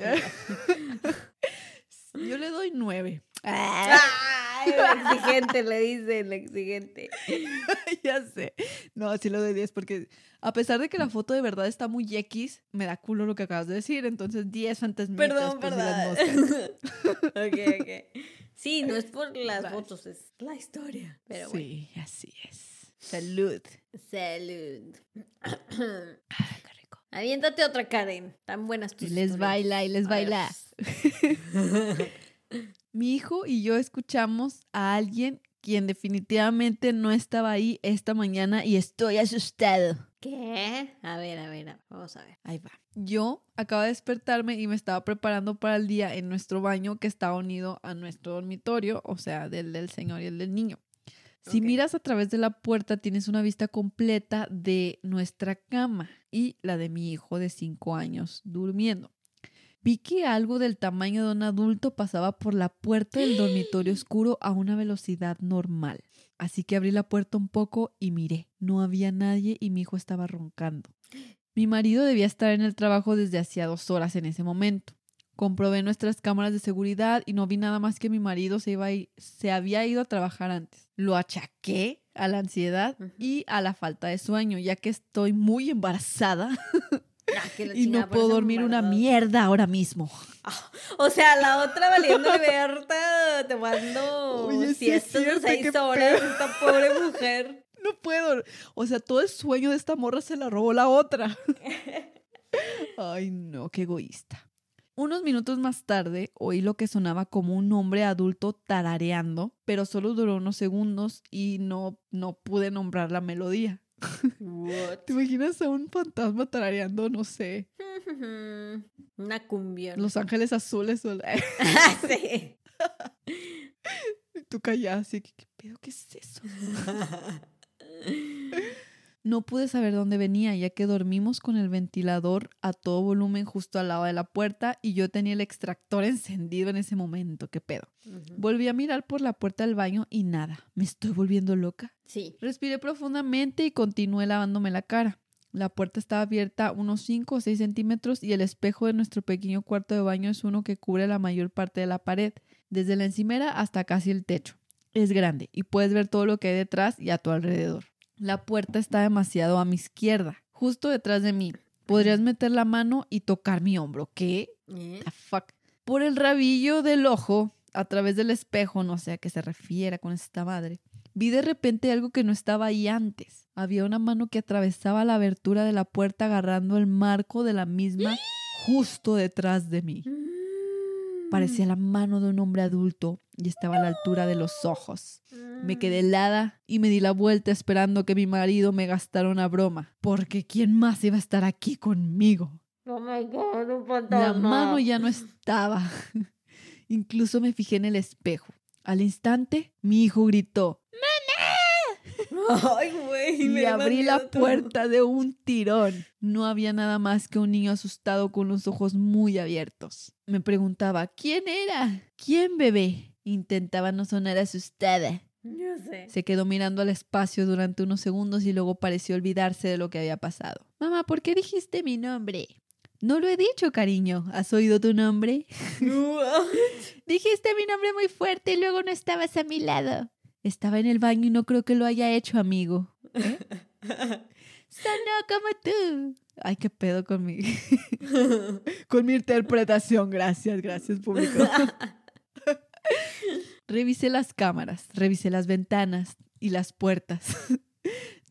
Yo le doy nueve. Ay, el exigente, le dice el exigente. ya sé. No, sí le doy 10 porque a pesar de que la foto de verdad está muy X, me da culo lo que acabas de decir. Entonces 10 fantasmitas Perdón, las perdón. ok, ok. Sí, no es por las Vale. fotos, es la historia. Pero bueno. Sí, así es. Salud. Salud. Aviéntate otra, Karen. Tan buenas tus Y les historias. baila, y les A baila. Mi hijo y yo escuchamos a alguien quien definitivamente no estaba ahí esta mañana y estoy asustado. ¿Qué? A ver, a ver, a ver, vamos a ver. Ahí va. Yo acaba de despertarme y me estaba preparando para el día en nuestro baño que está unido a nuestro dormitorio, o sea, del del señor y el del niño. Si miras a través de la puerta tienes una vista completa de nuestra cama y la de mi hijo de 5 años durmiendo. Vi que algo del tamaño de un adulto pasaba por la puerta del dormitorio oscuro a una velocidad normal. Así que abrí la puerta un poco y miré. No había nadie y mi hijo estaba roncando. Mi marido debía estar en el trabajo desde hacía dos horas en ese momento. Comprobé nuestras cámaras de seguridad y no vi nada más que mi marido se, iba a ir- se había ido a trabajar antes. Lo achaqué a la ansiedad y a la falta de sueño, ya que estoy muy embarazada Ah, y no puedo dormir una mierda ahora mismo. O sea, la otra valiendo Berta tomando Oye, sí es cierto, seis horas. Esta pobre mujer. No puedo. O sea, todo el sueño de esta morra se la robó la otra. Ay, no, qué egoísta. Unos minutos más tarde oí lo que sonaba como un hombre adulto tarareando, pero solo duró unos segundos y no, no pude nombrar la melodía. What? ¿Te imaginas a un fantasma tarareando, no sé, Una cumbia. Los Ángeles Azules? o- sí. Y tú callada, así que, ¿qué pedo? ¿Qué es eso? No pude saber dónde venía, ya que dormimos con el ventilador a todo volumen justo al lado de la puerta y yo tenía el extractor encendido en ese momento. ¿Qué pedo? Volví a mirar por la puerta del baño y nada. ¿Me estoy volviendo loca? Sí. Respiré profundamente y continué lavándome la cara. La puerta estaba abierta unos 5 o 6 centímetros y el espejo de nuestro pequeño cuarto de baño es uno que cubre la mayor parte de la pared, desde la encimera hasta casi el techo. Es grande y puedes ver todo lo que hay detrás y a tu alrededor. La puerta está demasiado a mi izquierda, justo detrás de mí. Podrías meter la mano y tocar mi hombro. ¿Qué? ¿Eh? the fuck? Por el rabillo del ojo, a través del espejo, no sé a qué se refiera con esta madre, vi de repente algo que no estaba ahí antes. Había una mano que atravesaba la abertura de la puerta agarrando el marco de la misma justo detrás de mí. Parecía la mano de un hombre adulto y estaba a la altura de los ojos. Me quedé helada y me di la vuelta esperando que mi marido me gastara una broma, porque ¿quién más iba a estar aquí conmigo? Oh my god, un fantasma. La mano ya no estaba. Incluso me fijé en el espejo. Al instante, mi hijo gritó Ay, güey. me y abrí la todo. puerta de un tirón. No había nada más que un niño asustado con los ojos muy abiertos. Me preguntaba, ¿quién era? ¿Quién bebé? Intentaba no sonar asustada. Yo sé. Se quedó mirando al espacio durante unos segundos y luego pareció olvidarse de lo que había pasado. Mamá, ¿por qué dijiste mi nombre? No lo he dicho, cariño. ¿Has oído tu nombre? Dijiste mi nombre muy fuerte y luego no estabas a mi lado. Estaba en el baño y no creo que lo haya hecho, amigo. ¿Eh? Sonó como tú. Ay, qué pedo con mi, con mi interpretación. Gracias, gracias, público. revisé las cámaras, revisé las ventanas y las puertas.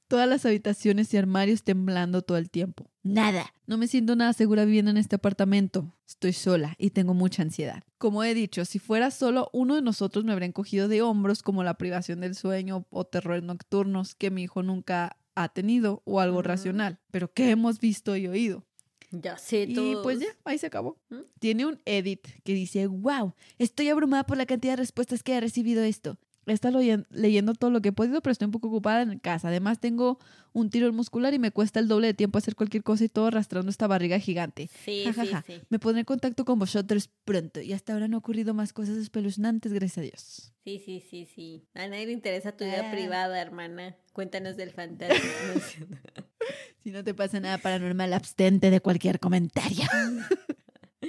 Todas las habitaciones y armarios temblando todo el tiempo. Nada. No me siento nada segura viviendo en este apartamento. Estoy sola y tengo mucha ansiedad. Como he dicho, si fuera solo uno de nosotros me habría encogido de hombros como la privación del sueño o terrores nocturnos que mi hijo nunca ha tenido o algo racional. Pero ¿qué hemos visto y oído? Ya sé, Y todos. pues ya, ahí se acabó. ¿Mm? Tiene un edit que dice, wow, estoy abrumada por la cantidad de respuestas que he recibido esto. He estado leyen- leyendo todo lo que he podido, pero estoy un poco ocupada en casa. Además, tengo un tiro muscular y me cuesta el doble de tiempo hacer cualquier cosa y todo arrastrando esta barriga gigante. Sí, Ja, ja, sí, sí. Me pondré en contacto con vosotros pronto y hasta ahora no ha ocurrido más cosas espeluznantes, gracias a Dios. Sí, sí, sí, sí. A nadie le interesa tu vida Ah. privada, hermana. Cuéntanos del fantasma. Si no te pasa nada paranormal, abstente de cualquier comentario.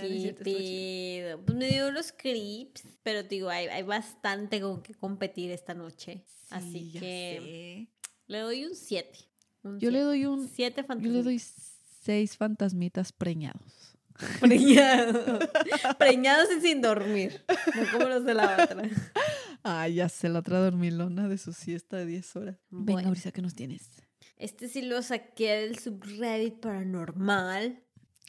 Qué pedo. Pues me dio los creeps, pero te digo, hay, hay bastante con que competir esta noche. Sí, Así que sé. le doy un 7. Yo le doy un 7 Yo fantasmas. le doy seis fantasmitas preñados. Preñados. Preñados y sin dormir. No como los de la otra. Ah, ya sé, la otra dormilona de su siesta de 10 horas. Venga. Brisa, ¿qué nos tienes? Este sí lo saqué del subreddit paranormal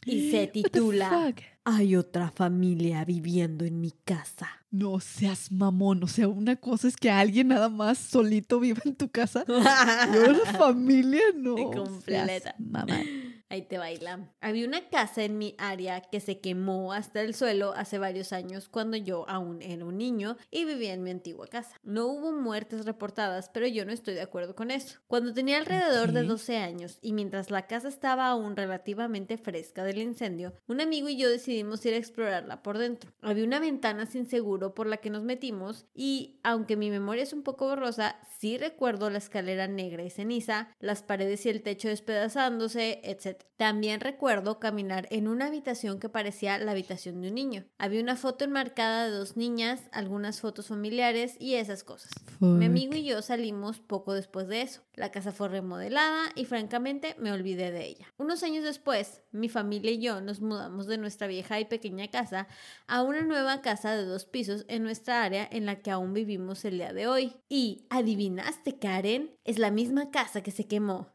y se titula? Hay otra familia viviendo en mi casa. No seas mamón, o sea, una cosa es que alguien nada más solito viva en tu casa. Y una familia no. Completa. seas mamón. Ahí te baila. Había una casa en mi área que se quemó hasta el suelo hace varios años cuando yo aún era un niño y vivía en mi antigua casa. No hubo muertes reportadas, pero yo no estoy de acuerdo con eso. Cuando tenía alrededor de Ok. 12 años y mientras la casa estaba aún relativamente fresca del incendio, un amigo y yo decidimos ir a explorarla por dentro. Había una ventana sin seguro por la que nos metimos y, aunque mi memoria es un poco borrosa, sí recuerdo la escalera negra y ceniza, las paredes y el techo despedazándose, etc. También recuerdo caminar en una habitación que parecía la habitación de un niño. Había una foto enmarcada de dos niñas, algunas fotos familiares y esas cosas. Mi amigo y yo salimos poco después de eso. La casa fue remodelada y francamente me olvidé de ella. Unos años después, mi familia y yo nos mudamos de nuestra vieja y pequeña casa a una nueva casa de dos pisos en nuestra área en la que aún vivimos el día de hoy. Y, adivinaste, Karen, es la misma casa que se quemó.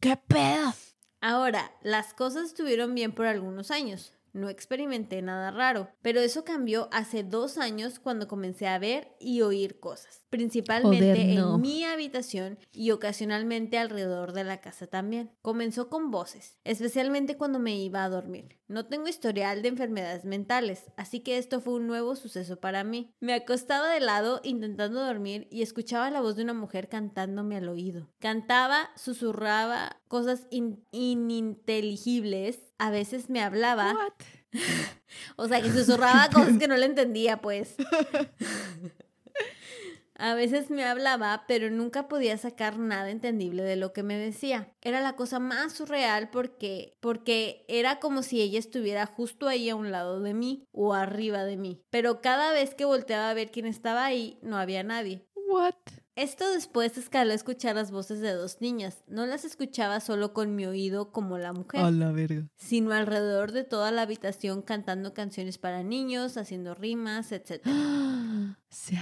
¿Qué pedo? Ahora, las cosas estuvieron bien por algunos años. No experimenté nada raro, pero eso cambió hace dos años cuando comencé a ver y oír cosas, principalmente Joder, no. en mi habitación y ocasionalmente alrededor de la casa también. Comenzó con voces, especialmente cuando me iba a dormir. No tengo historial de enfermedades mentales, así que esto fue un nuevo suceso para mí. Me acostaba de lado intentando dormir y escuchaba la voz de una mujer cantándome al oído. Cantaba, susurraba cosas in- ininteligibles, a veces me hablaba. What? O sea, que susurraba cosas que no le entendía, pues. A veces me hablaba, pero nunca podía sacar nada entendible de lo que me decía. Era la cosa más surreal porque porque era como si ella estuviera justo ahí a un lado de mí o arriba de mí. Pero cada vez que volteaba a ver quién estaba ahí, no había nadie. What? Esto después escaló a escuchar las voces de dos niñas. No las escuchaba solo con mi oído como la mujer A la verga. sino alrededor de toda la habitación cantando canciones para niños, haciendo rimas, etc.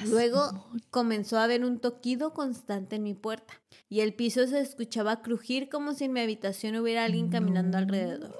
Luego comenzó a haber un toquido constante en mi puerta y el piso se escuchaba crujir como si en mi habitación hubiera alguien caminando No. alrededor.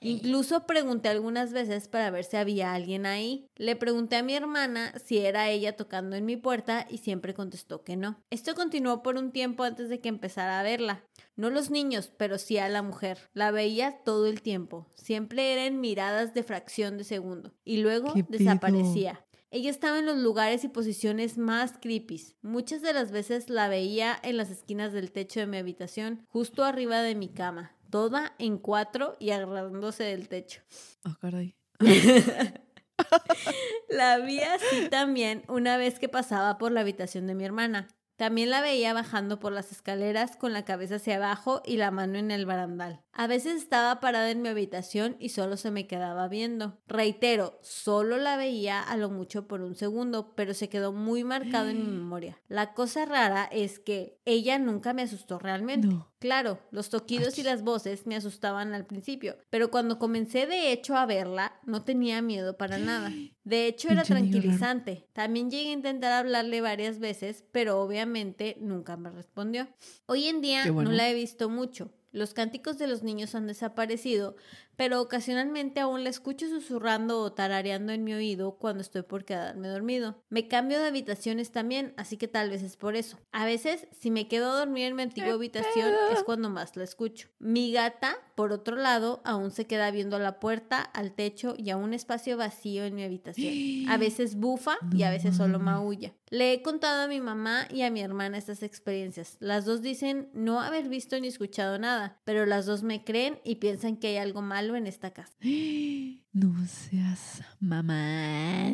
Incluso pregunté algunas veces para ver si había alguien ahí. Le pregunté a mi hermana si era ella tocando en mi puerta y siempre contestó que no. Esto continuó por un tiempo antes de que empezara a verla. No los niños, pero sí a la mujer. La veía todo el tiempo. Siempre eran miradas de fracción de segundo. Y luego desaparecía. Ella estaba en los lugares y posiciones más creepy. Muchas de las veces la veía en las esquinas del techo de mi habitación, justo arriba de mi cama, toda en cuatro y agarrándose del techo. Ah, caray. La vi así también una vez que pasaba por la habitación de mi hermana. También la veía bajando por las escaleras con la cabeza hacia abajo y la mano en el barandal. A veces estaba parada en mi habitación y solo se me quedaba viendo. Reitero, solo la veía a lo mucho por un segundo, pero se quedó muy marcado en mi memoria. La cosa rara es que ella nunca me asustó realmente. No. Claro, los toquidos y las voces me asustaban al principio, pero cuando comencé de hecho a verla, no tenía miedo para nada. De hecho, era tranquilizante. También llegué a intentar hablarle varias veces, pero obviamente nunca me respondió. Hoy en día bueno. no la he visto mucho. Los cánticos de los niños han desaparecido, pero ocasionalmente aún la escucho susurrando o tarareando en mi oído cuando estoy por quedarme dormido. Me cambio de habitaciones también, así que tal vez es por eso. A veces, si me quedo a dormir en mi antigua habitación, es cuando más la escucho. Mi gata, por otro lado, aún se queda viendo a la puerta, al techo y a un espacio vacío en mi habitación. A veces bufa y a veces solo maulla. Le he contado a mi mamá y a mi hermana estas experiencias. Las dos dicen no haber visto ni escuchado nada, pero las dos me creen y piensan que hay algo malo en esta casa. No seas mamá.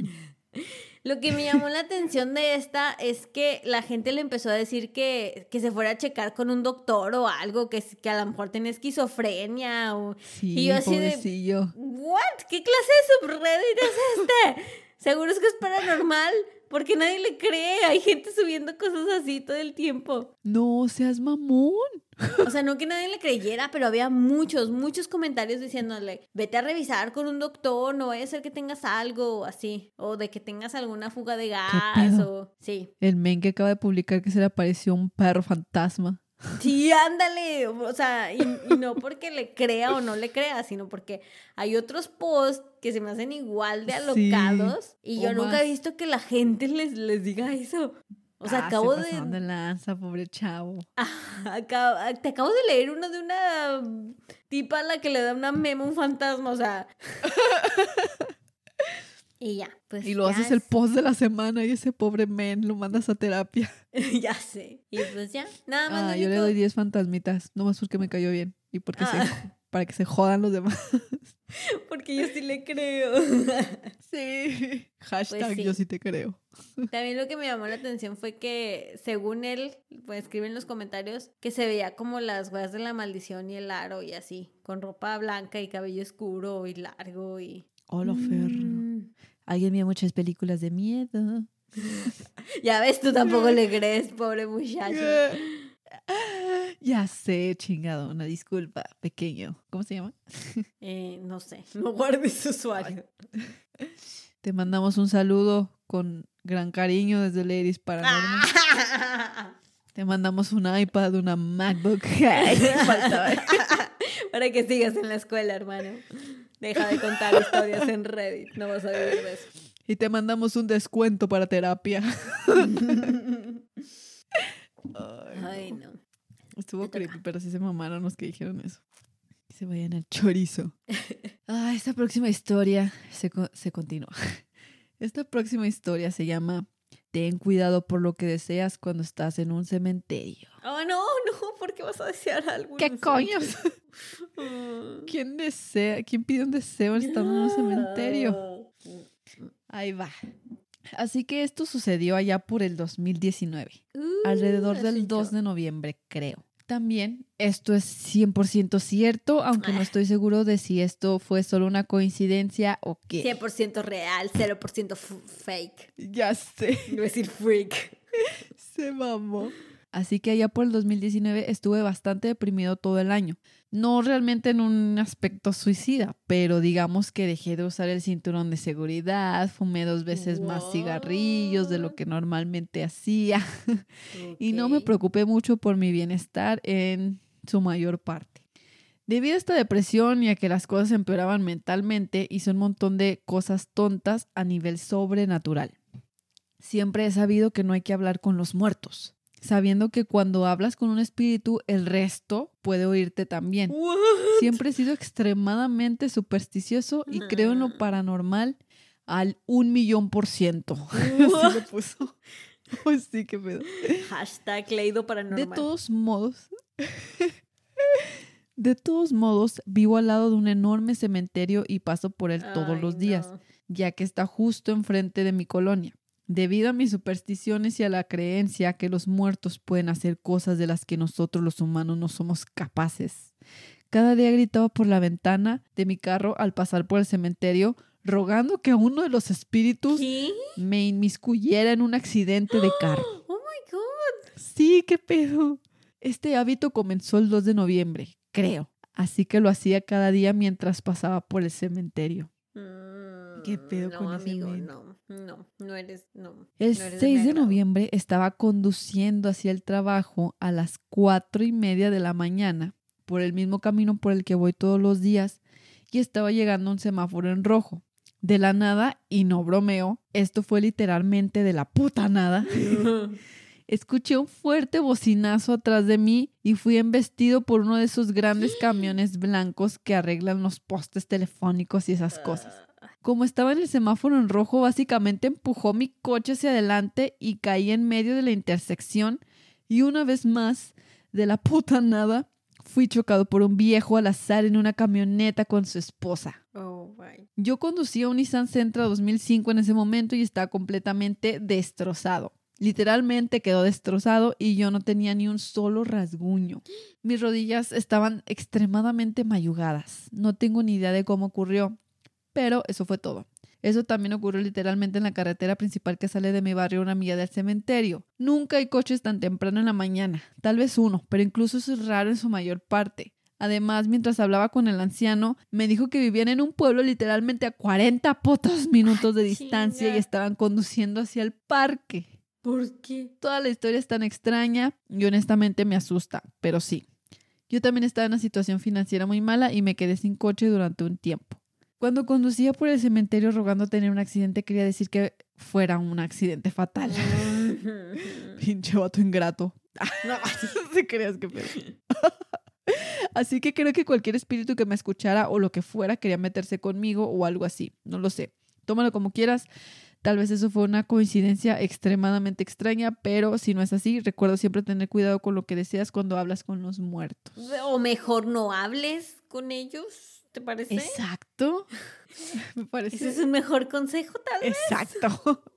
Lo que me llamó la atención de esta es que la gente le empezó a decir que, que se fuera a checar con un doctor o algo, que, que a lo mejor tenía esquizofrenia o... Sí, Y yo así de- pobrecillo. ¿What? ¿Qué clase de subreddit es este? Seguro es que es paranormal, porque nadie le cree. Hay gente subiendo cosas así todo el tiempo. No seas mamón. O sea, no que nadie le creyera, pero había muchos, muchos comentarios diciéndole, vete a revisar con un doctor, no vaya a ser que tengas algo así, o de que tengas alguna fuga de gas, o... Sí, El men que acaba de publicar que se le apareció un perro fantasma. sí, ándale, o sea, y, y no porque le crea o no le crea, sino porque hay otros posts que se me hacen igual de Sí, alocados y yo nunca más. he visto que la gente les, les diga eso. O sea, Ah, acabo se de, de lanza, pobre chavo. Acabo- te acabo de leer uno de una tipa a la que le da una memo un fantasma, o sea. y ya, pues. Y lo haces el post de la semana y ese pobre men lo mandas a terapia. ya sé. Y pues ya, nada más. Ah, yo le doy 10 fantasmitas, nomás porque me cayó bien y porque Ah. se, para que se jodan los demás. Porque yo sí le creo. Sí. Hashtag Pues sí. yo sí te creo. También lo que me llamó la atención fue que, según él, pues escribe en los comentarios, que se veía como las weas de la maldición y el aro y así, con ropa blanca y cabello oscuro y largo y. Hola, Fer. Mm. Alguien vio muchas películas de miedo. Ya ves, tú tampoco le crees, pobre muchacho. Ya sé, chingado, una disculpa, pequeño. ¿Cómo se llama? Eh, no sé, no guardes su usuario. Te mandamos un saludo con gran cariño desde Ladies Paranormal. Ah. Te mandamos un iPad, una MacBook. Ay. Para que sigas en la escuela, hermano. Deja de contar historias en Reddit, no vas a vivir de eso. Y te mandamos un descuento para terapia. Ay, Ay, no. Estuvo creepy, pero sí se mamaron los que dijeron eso. Que se vayan al chorizo. Ah, esta próxima historia se, se continúa. Esta próxima historia se llama Ten cuidado por lo que deseas cuando estás en un cementerio. Oh, no, no, ¿por qué vas a desear algo? ¿Qué coños? ¿Quién desea? ¿Quién pide un deseo estando en un cementerio? Ahí va. Así que esto sucedió allá por el 2019, Uh, alrededor del yo. 2 de noviembre, creo. También esto es 100% cierto, aunque no Ah. estoy seguro de si esto fue solo una coincidencia o qué. 100% real, 0% f- fake. Ya sé, a decir freak. se mamó. Así que allá por el 2019 estuve bastante deprimido todo el año. No realmente en un aspecto suicida, pero digamos que dejé de usar el cinturón de seguridad, fumé dos veces más cigarrillos de lo que normalmente hacía y no me preocupé mucho por mi bienestar en su mayor parte. Debido a esta depresión y a que las cosas empeoraban mentalmente, hice un montón de cosas tontas a nivel sobrenatural. Siempre he sabido que no hay que hablar con los muertos, sabiendo que cuando hablas con un espíritu, el resto puede oírte también. Siempre he sido extremadamente supersticioso y creo en lo paranormal al un millón por ciento. Así lo puso. Pues sí, qué pedo. Hashtag leído paranormal. De todos modos, de todos modos, vivo al lado de un enorme cementerio y paso por él todos Ay, los días, no. ya que está justo enfrente de mi colonia. Debido a mis supersticiones y a la creencia que los muertos pueden hacer cosas de las que nosotros los humanos no somos capaces. Cada día gritaba por la ventana de mi carro al pasar por el cementerio, rogando que uno de los espíritus ¿Qué? me inmiscuyera en un accidente de carro. Oh my god. Sí, qué pedo. Este hábito comenzó el 2 de noviembre, creo. Así que lo hacía cada día mientras pasaba por el cementerio. ¿Qué pedo Mm, no, con ese amigo, men? no, no, no eres, no. El no eres 6 mi de noviembre estaba conduciendo hacia el trabajo a las cuatro y media de la mañana por el mismo camino por el que voy todos los días y estaba llegando a un semáforo en rojo. De la nada, y no bromeo, esto fue literalmente de la puta nada. Escuché un fuerte bocinazo atrás de mí y fui embestido por uno de esos grandes camiones blancos que arreglan los postes telefónicos y esas cosas. Como estaba en el semáforo en rojo, básicamente empujó mi coche hacia adelante y caí en medio de la intersección y una vez más, de la puta nada, fui chocado por un viejo al azar en una camioneta con su esposa. Oh, my. Yo conducía un Nissan Sentra 2005 en ese momento y estaba completamente destrozado. Literalmente quedó destrozado y yo no tenía ni un solo rasguño. Mis rodillas estaban extremadamente mayugadas. No tengo ni idea de cómo ocurrió, pero eso fue todo. Eso también ocurrió literalmente en la carretera principal que sale de mi barrio una milla del cementerio. Nunca hay coches tan temprano en la mañana, tal vez uno, pero incluso eso es raro en su mayor parte. Además, mientras hablaba con el anciano, me dijo que vivían en un pueblo literalmente a 40 putos minutos de distancia chinga. y estaban conduciendo hacia el parque. ¿Por qué? Toda la historia es tan extraña y honestamente me asusta, pero sí. Yo también estaba en una situación financiera muy mala y me quedé sin coche durante un tiempo. Cuando conducía por el cementerio rogando tener un accidente, quería decir que fuera un accidente fatal. Pinche vato ingrato. No, ¿Sí creías que? Así que creo que cualquier espíritu que me escuchara o lo que fuera quería meterse conmigo o algo así. No lo sé. Tómalo como quieras. Tal vez eso fue una coincidencia extremadamente extraña, pero si no es así, recuerdo siempre tener cuidado con lo que deseas cuando hablas con los muertos. o mejor no hables con ellos, ¿te parece? Exacto. Me parece. Ese es un mejor consejo, tal vez. Exacto.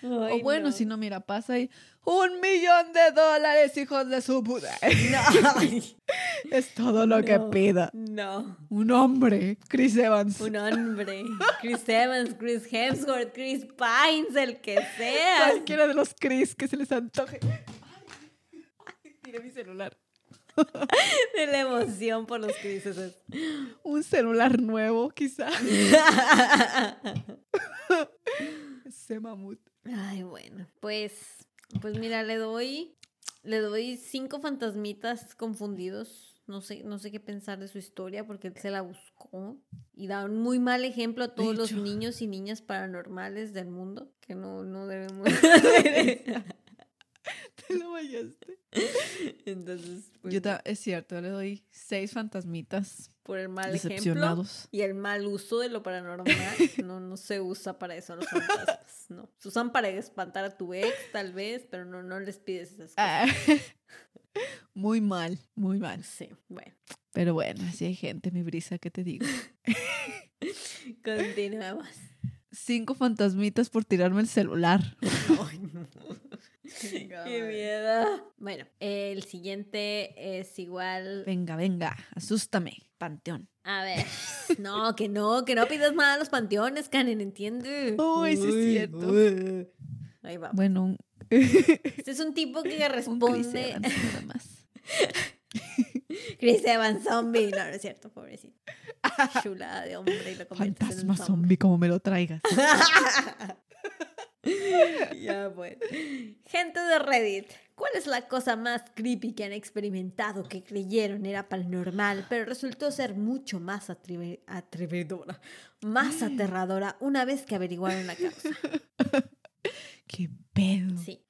Ay, o bueno, no. si no, mira, pasa ahí. Un millón de dólares, hijos de su puta. No, Es todo lo que pida. no. Un hombre, Chris Evans. Un hombre. Chris Evans, Chris Hemsworth, Chris Pines, el que sea. Cualquiera de los Chris que se les antoje. Ay, tiré mi celular. De la emoción por los Chrises. Un celular nuevo, quizá. Ese mamut. Ay, bueno. Pues, pues mira, le doy, le doy cinco fantasmitas confundidos. No sé, no sé qué pensar de su historia porque él se la buscó y da un muy mal ejemplo a todos los niños y niñas paranormales del mundo que no, no debemos eso. lo vayaste. Entonces, pues, Yo ta- es cierto, yo le doy seis fantasmitas por el mal ejemplo y el mal uso de lo paranormal, no, no se usa para eso los fantasmas, no. Se usan para espantar a tu ex, tal vez, pero no, no les pides esas cosas. Ah, muy mal, muy mal. Sí, bueno, Pero bueno, así hay gente, mi brisa, ¿qué te digo? continuemos. Cinco fantasmitas por tirarme el celular. Ay, no. Qué miedo. Bueno, el siguiente es igual. Venga, venga, asústame, panteón. A ver, no, que no, que no pidas más a los panteones, Karen, ¿entiende? Uy, sí es cierto. uy. Ahí va. Bueno, un, Este es un tipo que un Chris responde. Evans nada más. Chris Evans zombie. No, no es cierto, pobrecito. Chulada de hombre y lo un Fantasma zombie, como me lo traigas. ya, bueno. Gente de Reddit, ¿cuál es la cosa más creepy que han experimentado que creyeron era paranormal, pero resultó ser mucho más atreve- atrevedora, más aterradora una vez que averiguaron la causa? ¿Qué pedo? Sí,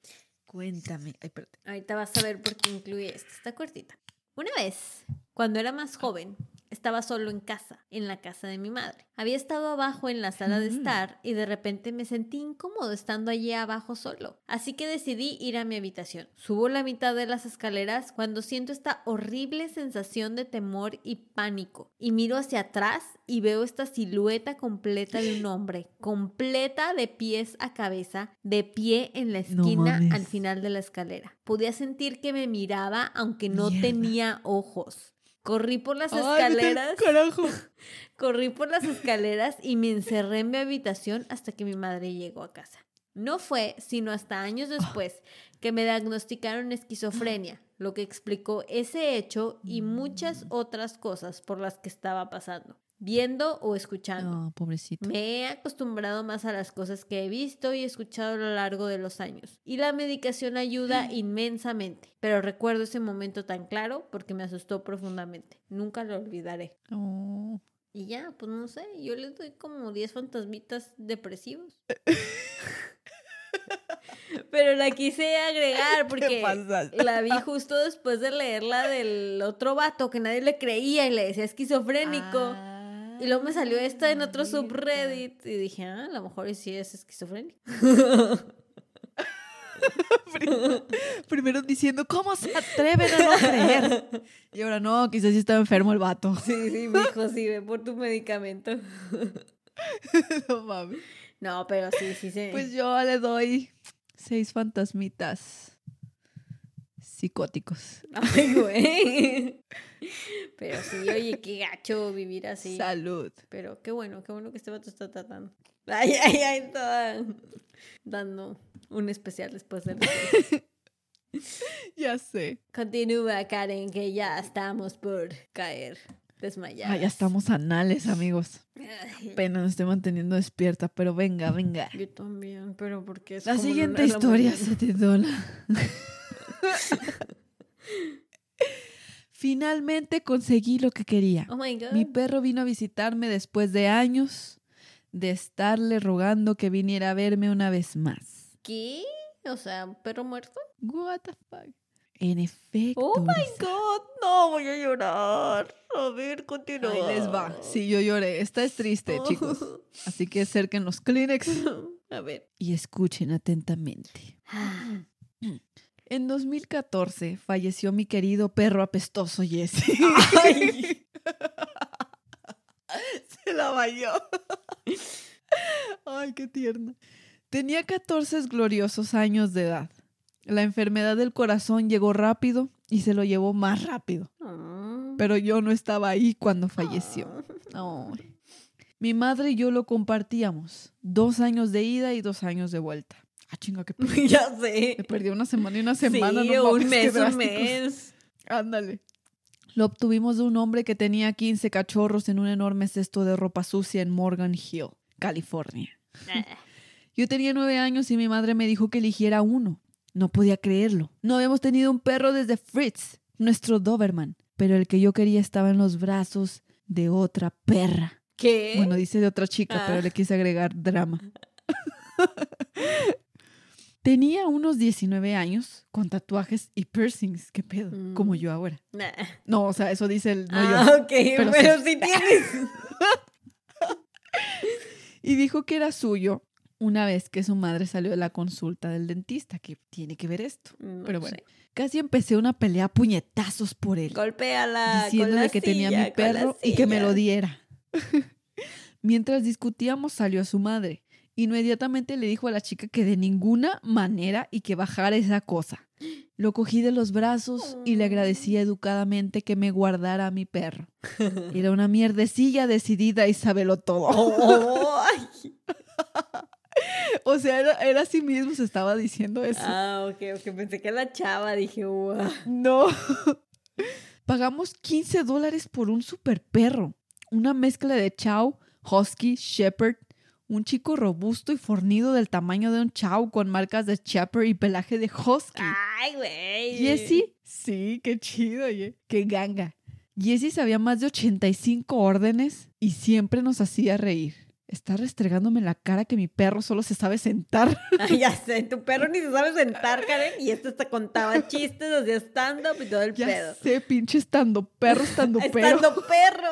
Cuéntame. Ay, ahorita vas a ver por qué incluye esta. Está cortita. Una vez, cuando era más joven, Estaba solo en casa, en la casa de mi madre. Había estado abajo en la sala de Mm. estar y de repente me sentí incómodo estando allí abajo solo. Así que decidí ir a mi habitación. Subo la mitad de las escaleras cuando siento esta horrible sensación de temor y pánico. Y miro hacia atrás y veo esta silueta completa de un hombre, completa de pies a cabeza, de pie en la esquina al final de la escalera. Podía sentir que me miraba aunque no Mierda. tenía ojos. Corrí por las escaleras. carajo. Corrí por las escaleras y me encerré en mi habitación hasta que mi madre llegó a casa. No fue sino hasta años después que me diagnosticaron esquizofrenia, lo que explicó ese hecho y muchas otras cosas por las que estaba pasando, viendo o escuchando. No, pobrecito. Me he acostumbrado más a las cosas que he visto y escuchado a lo largo de los años. Y la medicación ayuda inmensamente. Pero recuerdo ese momento tan claro porque me asustó profundamente. Nunca lo olvidaré. Oh. Y ya, pues no sé, yo le doy como 10 fantasmitas depresivos. Pero la quise agregar porque la vi justo después de leerla del otro vato que nadie le creía y le decía esquizofrénico. Y luego me salió esta en otro subreddit y dije, ah, a lo mejor sí es esquizofrénico. Primero, primero diciendo, ¿cómo se atreven a no creer? Y ahora no, quizás sí estaba enfermo el vato. Sí, sí, mijo, sí, ve por tu medicamento. No mames. No, pero sí, sí, sí. Pues yo le doy seis fantasmitas psicóticos. Ay, güey. Pero sí, oye, qué gacho vivir así. Salud. Pero qué bueno, qué bueno que este vato está tratando. Ay, ay, ay, toda dando un especial después del. Ya sé. Continúa, Karen, que ya estamos por caer desmayadas. Ah, ya estamos anales, amigos. Pena, me estoy manteniendo despierta, pero venga, venga. yo también, pero porque es La como siguiente historia se titula. Finalmente conseguí lo que quería. Oh my god. Mi perro vino a visitarme después de años de estarle rogando que viniera a verme una vez más. ¿Qué? O sea, un perro muerto. What the fuck? En efecto. Oh my Lisa. god, no voy a llorar. A ver, continúa. Ahí les va. Sí, yo lloré. Esta es triste, chicos. Así que acerquen los Kleenex A ver. y escuchen atentamente. En 2014 falleció mi querido perro apestoso Jesse. Ay. Se la bañó. Ay, qué tierna. Tenía 14 gloriosos años de edad. La enfermedad del corazón llegó rápido y se lo llevó más rápido. Ah. Pero yo no estaba ahí cuando falleció. Ay. Mi madre y yo lo compartíamos. Dos años de ida y dos años de vuelta. Ah, chinga, que perdí. ya sé. Me perdí una semana y una semana. sí, no un qué mes, un mes. Ándale. Lo obtuvimos de un hombre que tenía 15 cachorros en un enorme cesto de ropa sucia en Morgan Hill, California. Ah. Yo tenía nueve años y mi madre me dijo que eligiera uno. No podía creerlo. No habíamos tenido un perro desde Fritz, nuestro Doberman, pero el que yo quería estaba en los brazos de otra perra. ¿Qué? Bueno, dice de otra chica, Ah. pero le quise agregar drama. Tenía unos 19 años, con tatuajes y piercings. ¿Qué pedo? Mm. Como yo ahora. Nah. No, o sea, eso dice el no ah, yo. ok, pero pero, sí. sí tienes. Y dijo que era suyo una vez que su madre salió de la consulta del dentista, que tiene que ver esto. No Pero bueno, sé. casi empecé una pelea a puñetazos por él, Golpéala. diciéndole con la que tenía mi perro y que me lo diera. Mientras discutíamos salió su madre. Inmediatamente le dijo a la chica que de ninguna manera y que bajara esa cosa. Lo cogí de los brazos y le agradecí educadamente que me guardara a mi perro. Era una mierdecilla decidida y sabelo todo. Oh. O sea, era, era a sí mismo, se estaba diciendo eso. Ah, ok, ok. Pensé que la chava. Dije, wow. No. Pagamos 15 dólares por un super perro. Una mezcla de chow, husky, shepherd. Un chico robusto y fornido del tamaño de un chow con marcas de shepherd y pelaje de husky. Ay, güey. Jessie, sí, qué chido, oye. Qué ganga. Jessie sabía más de 85 órdenes y siempre nos hacía reír. Está restregándome la cara que mi perro solo se sabe sentar. Ay, ya sé, tu perro ni se sabe sentar, Karen, y este te contaba chistes, hacía stand-up y todo el Ya pedo. sé, pinche estando perro, estando perro. Estando perro.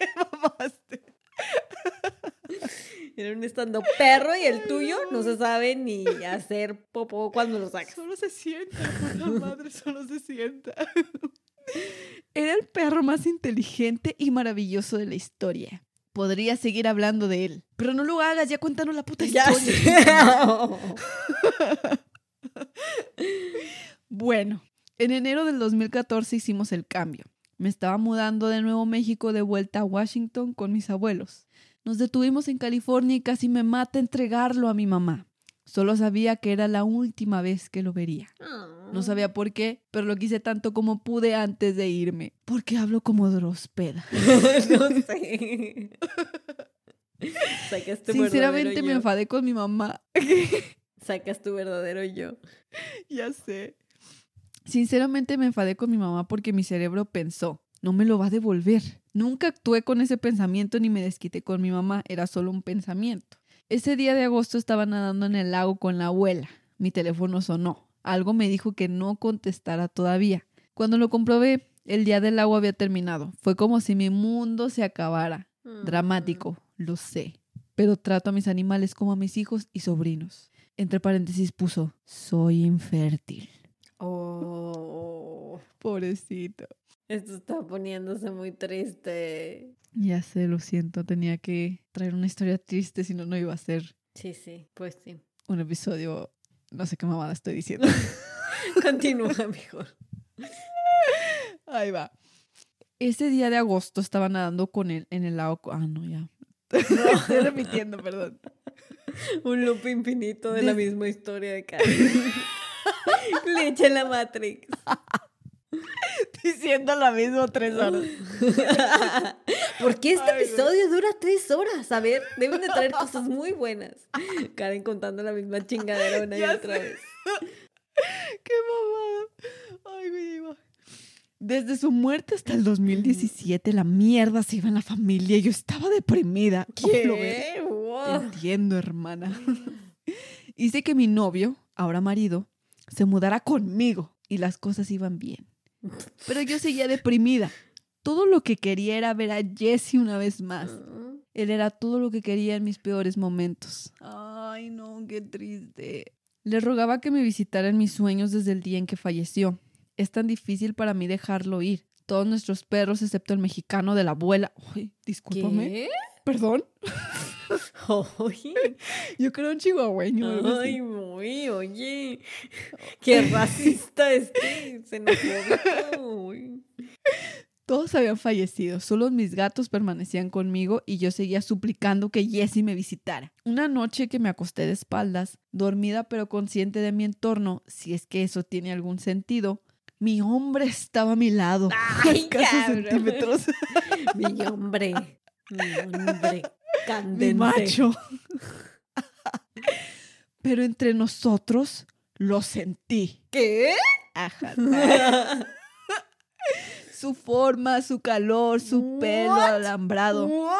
mamaste. Era un estando perro y el tuyo no se sabe ni hacer popó cuando lo sacas. Solo se sienta, por la madre, solo se sienta. Era el perro más inteligente y maravilloso de la historia. Podría seguir hablando de él, pero no lo hagas, ya cuéntanos la puta Ya historia. sé. Bueno, en enero del 2014 hicimos el cambio. Me estaba mudando de Nuevo México de vuelta a Washington con mis abuelos. Nos detuvimos en California y casi me mata entregarlo a mi mamá. Solo sabía que era la última vez que lo vería. No sabía por qué, pero lo quise tanto como pude antes de irme. Porque hablo como Drospeda. no sé. Sacas tu Sinceramente me enfadé con mi mamá. Sacas tu verdadero yo. ya sé. Sinceramente me enfadé con mi mamá porque mi cerebro pensó, no me lo va a devolver. Nunca actué con ese pensamiento ni me desquité con mi mamá, era solo un pensamiento. Ese día de agosto estaba nadando en el lago con la abuela. Mi teléfono sonó. Algo me dijo que no contestara todavía. Cuando lo comprobé, el día del agua había terminado. Fue como si mi mundo se acabara. Dramático, lo sé. Pero trato a mis animales como a mis hijos y sobrinos. Entre paréntesis puso, soy infértil. Oh, Pobrecito. esto está poniéndose muy triste. Ya sé, lo siento. Tenía que traer una historia triste, si no, no iba a ser Sí, sí, pues sí. un episodio. No sé qué mamada estoy diciendo. Continúa mejor. Ahí va. Ese día de agosto estaba nadando con él en el lago. Ah, no, ya. Estoy repitiendo, perdón. Un loop infinito de la Des- misma historia de Karen. Le echa la Matrix. Diciendo lo mismo tres horas. ¿Por qué este Ay, episodio dura tres horas? A ver, deben de traer cosas muy buenas. Karen contando la misma chingadera una y otra sé. vez. ¡Qué mamada! Ay, iba. Desde su muerte hasta el 2017, la mierda se iba en la familia y yo estaba deprimida. Oh, lo ves. ¿Qué? Wow. entiendo, hermana. Hice que mi novio, ahora marido, se mudara conmigo y las cosas iban bien. Pero yo seguía deprimida. Todo lo que quería era ver a Jesse una vez más. Él era todo lo que quería en mis peores momentos. Ay, no, qué triste. Le rogaba que me visitara en mis sueños desde el día en que falleció. Es tan difícil para mí dejarlo ir. Todos nuestros perros, excepto el mexicano de la abuela. Ay, discúlpame. ¿Qué? Perdón. Yo creo un chihuahueño. así. ay, muy, oye. Qué racista este. Xenofóbico. uy. Todos habían fallecido, solo mis gatos permanecían conmigo y yo seguía suplicando que Jessie me visitara. Una noche que me acosté de espaldas, dormida pero consciente de mi entorno, si es que eso tiene algún sentido, mi hombre estaba a mi lado, Ay, cabrón. centímetros, Mi hombre. Mi hombre. mi Candente. macho. pero entre nosotros lo sentí. ¿Qué? Ajá. Su forma, su calor, su pelo What? alambrado. ¿What?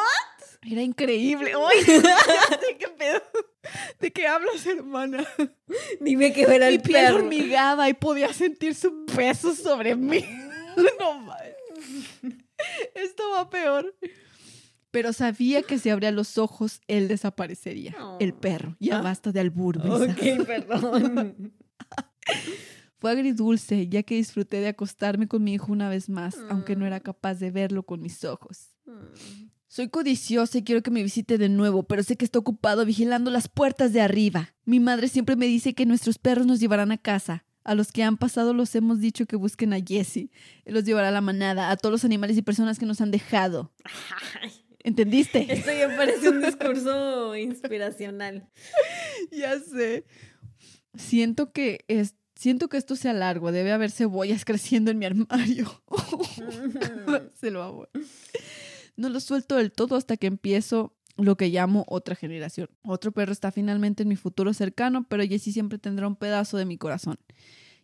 Era increíble. ¡Ay! ¿De qué pedo? ¿De qué hablas, hermana? Dime que era Mi el piel perro. hormigaba y podía sentir su peso sobre mí. No mames. Esto va peor. Pero sabía que si abría los ojos, él desaparecería. El perro. Ya Ah. basta de albur, Brisa. Ok, perdón. Fue agridulce, ya que disfruté de acostarme con mi hijo una vez más, aunque no era Mm. capaz de verlo con mis ojos. Soy codiciosa y quiero que me visite de nuevo, pero sé que está ocupado vigilando las puertas de arriba. Mi madre siempre me dice que nuestros perros nos llevarán a casa. A los que han pasado los hemos dicho que busquen a Jessie. Él los llevará a la manada, a todos los animales y personas que nos han dejado. ¿Entendiste? Esto ya parece un discurso inspiracional. ya sé. Siento que es, siento que esto sea largo. Debe haber cebollas creciendo en mi armario. Se lo hago. No lo suelto del todo hasta que empiezo lo que llamo otra generación. Otro perro está finalmente en mi futuro cercano, pero Jessie siempre tendrá un pedazo de mi corazón.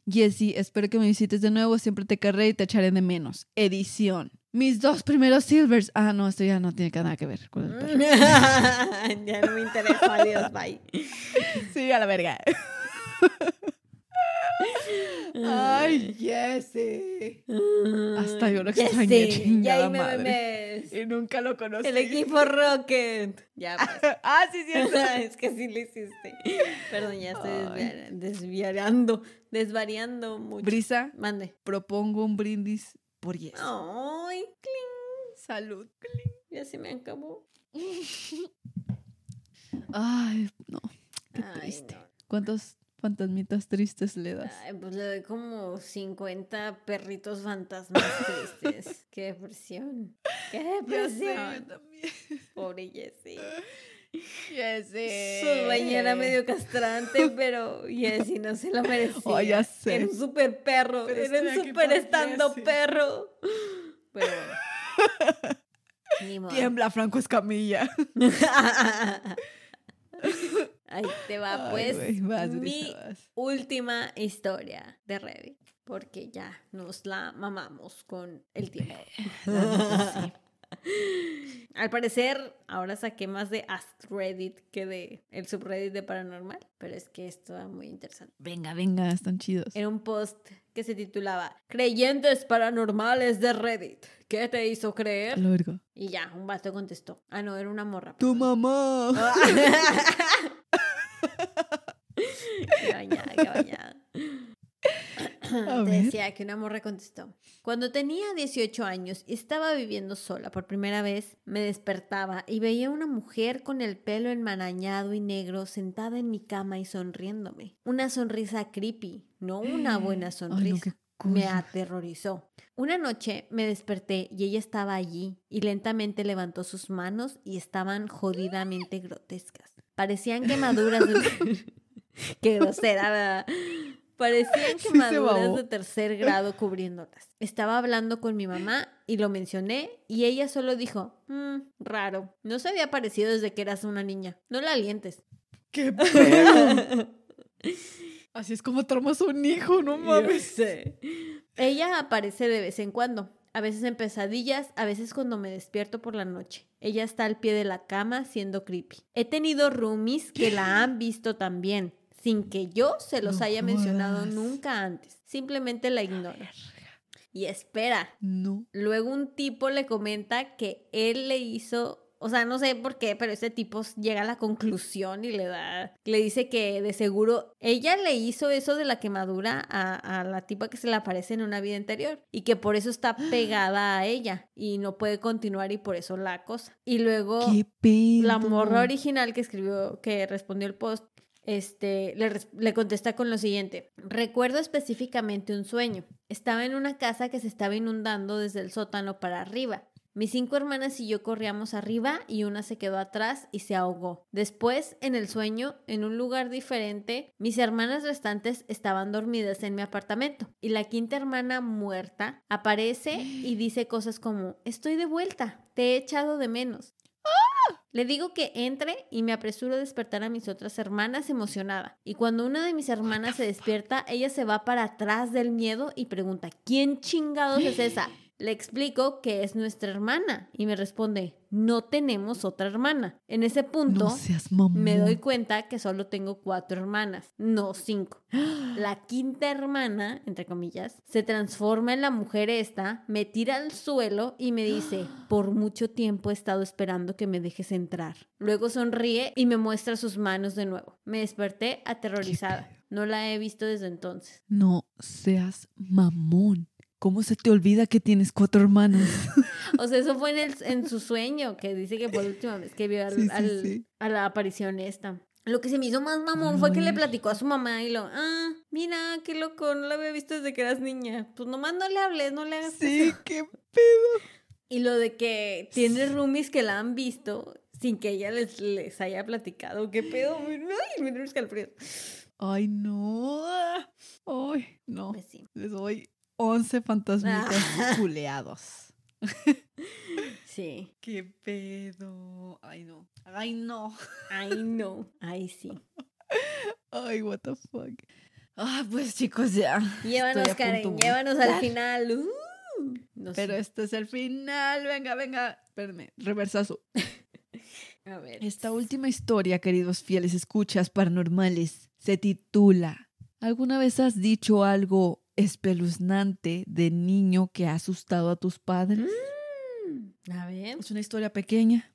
Jessie, espero que me visites de nuevo, siempre te querré y te echaré de menos. Edición. Mis dos primeros silvers. Ah, no, esto ya no tiene nada que ver con el perro. ya no me interesa, adiós, bye. Sí, a la verga. Ay, Jesse. Hasta yo lo extrañé, chingada ya ahí me madre. memes. Y nunca lo conocí. El equipo Rocket. Ya, pues. ah, sí, sí. es que sí lo hiciste. Perdón, ya estoy Ay. desvia- desviando, desvariando mucho. Brisa, Mande. propongo un brindis por Jesse. Ay, cling, Salud. ya se me acabó. Ay, no. Qué Ay, triste. no. ¿Cuántos fantasmitas tristes le das? Ay, pues le doy como 50 perritos fantasmas tristes. Qué depresión. Qué depresión. también. Pobre Jessie. Jesse. Su bañera era medio castrante, pero Jessie no se lo merecía. Oh, ya sé. Era un super perro. Pero era un super estando Jessie. perro. Pero bueno. Ni modo. Tiembla Franco Escamilla. Ahí te va, Ay, pues. vas, mi vas. última historia de Reddit. Porque ya nos la mamamos con el tiempo. sí. Al parecer, ahora saqué más de Ask Reddit que de el subreddit de Paranormal. Pero es que esto era muy interesante. Venga, venga, están chidos. Era un post que se titulaba Creyentes paranormales de Reddit. ¿Qué te hizo creer? Lo. Y ya, un vato contestó. Ah, no, era una morra. Tu mamá. Qué bañada, qué bañada. Te decía que una morra contestó. Cuando tenía 18 años y estaba viviendo sola por primera vez, me despertaba y veía una mujer con el pelo enmarañado y negro sentada en mi cama y sonriéndome. Una sonrisa creepy, no una buena Ay, sonrisa. no, qué Me aterrorizó. Una noche me desperté y ella estaba allí y lentamente levantó sus manos y estaban jodidamente grotescas. Parecían quemaduras de... Qué grosera, ¿verdad? Parecían Sí quemaduras babó. de tercer grado cubriéndolas. Estaba hablando con mi mamá y lo mencioné y ella solo dijo, "Mm, raro, no se había parecido desde que eras una niña. No la alientes. ¡Qué pedo! Así es como tramas un hijo, no mames. Ella aparece de vez en cuando, a veces en pesadillas, a veces cuando me despierto por la noche. Ella está al pie de la cama siendo creepy. He tenido roomies que la han visto también, sin que yo se los No haya mencionado nunca antes. Simplemente la ignoro. Y espera, No. Luego un tipo le comenta que él le hizo, o sea, no sé por qué, pero ese tipo llega a la conclusión y le da, le dice que de seguro ella le hizo eso de la quemadura a, a la tipa que se le aparece en una vida anterior y que por eso está pegada a ella y no puede continuar y por eso la cosa. Y luego la morra original que escribió, que respondió el post, este, le, le contesta con lo siguiente. Recuerdo específicamente un sueño. Estaba en una casa que se estaba inundando desde el sótano para arriba. Mis cinco hermanas y yo corríamos arriba y una se quedó atrás y se ahogó. Después, en el sueño, en un lugar diferente, mis hermanas restantes estaban dormidas en mi apartamento y la quinta hermana muerta aparece y dice cosas como, estoy de vuelta, te he echado de menos. Le digo que entre y me apresuro a despertar a mis otras hermanas emocionada. Y cuando una de mis hermanas se despierta, ella se va para atrás del miedo y pregunta, ¿quién chingados es esa? Le explico que es nuestra hermana y me responde, no tenemos otra hermana. En ese punto, No me doy cuenta que solo tengo cuatro hermanas, no cinco. La quinta hermana, entre comillas, se transforma en la mujer esta, me tira al suelo y me dice, por mucho tiempo he estado esperando que me dejes entrar. Luego sonríe y me muestra sus manos de nuevo. Me desperté aterrorizada. No la he visto desde entonces. No seas mamón. ¿Cómo se te olvida que tienes cuatro hermanos? O sea, eso fue en, el- en su sueño, que dice que fue la última vez que vio al- Sí, sí, al- sí. a la aparición esta. Lo que se me hizo más mamón fue que le platicó a su mamá y lo, ah, mira, qué loco, no la había visto desde que eras niña. Pues nomás no le hables, no le hagas sí, qué pedo. Y lo de que tiene roomies que la han visto sin que ella les, les haya platicado. ¿Qué pedo? Ay, me dio. Ay, no. Ay, no. Pues sí. Les doy 11 fantasmitas culeados. Sí. Qué pedo. Ay, no. Ay, no. Ay, no. Ay, sí. Ay, what the fuck. Ah, pues chicos, ya. Llévanos, Karen, llévanos al final. Uh. No Pero sé. este es el final. Venga, venga. Espérame, reversazo. A ver. Esta última historia, queridos fieles escuchas paranormales, se titula ¿Alguna vez has dicho algo espeluznante de niño que ha asustado a tus padres? Mm, A ver. Es una historia pequeña,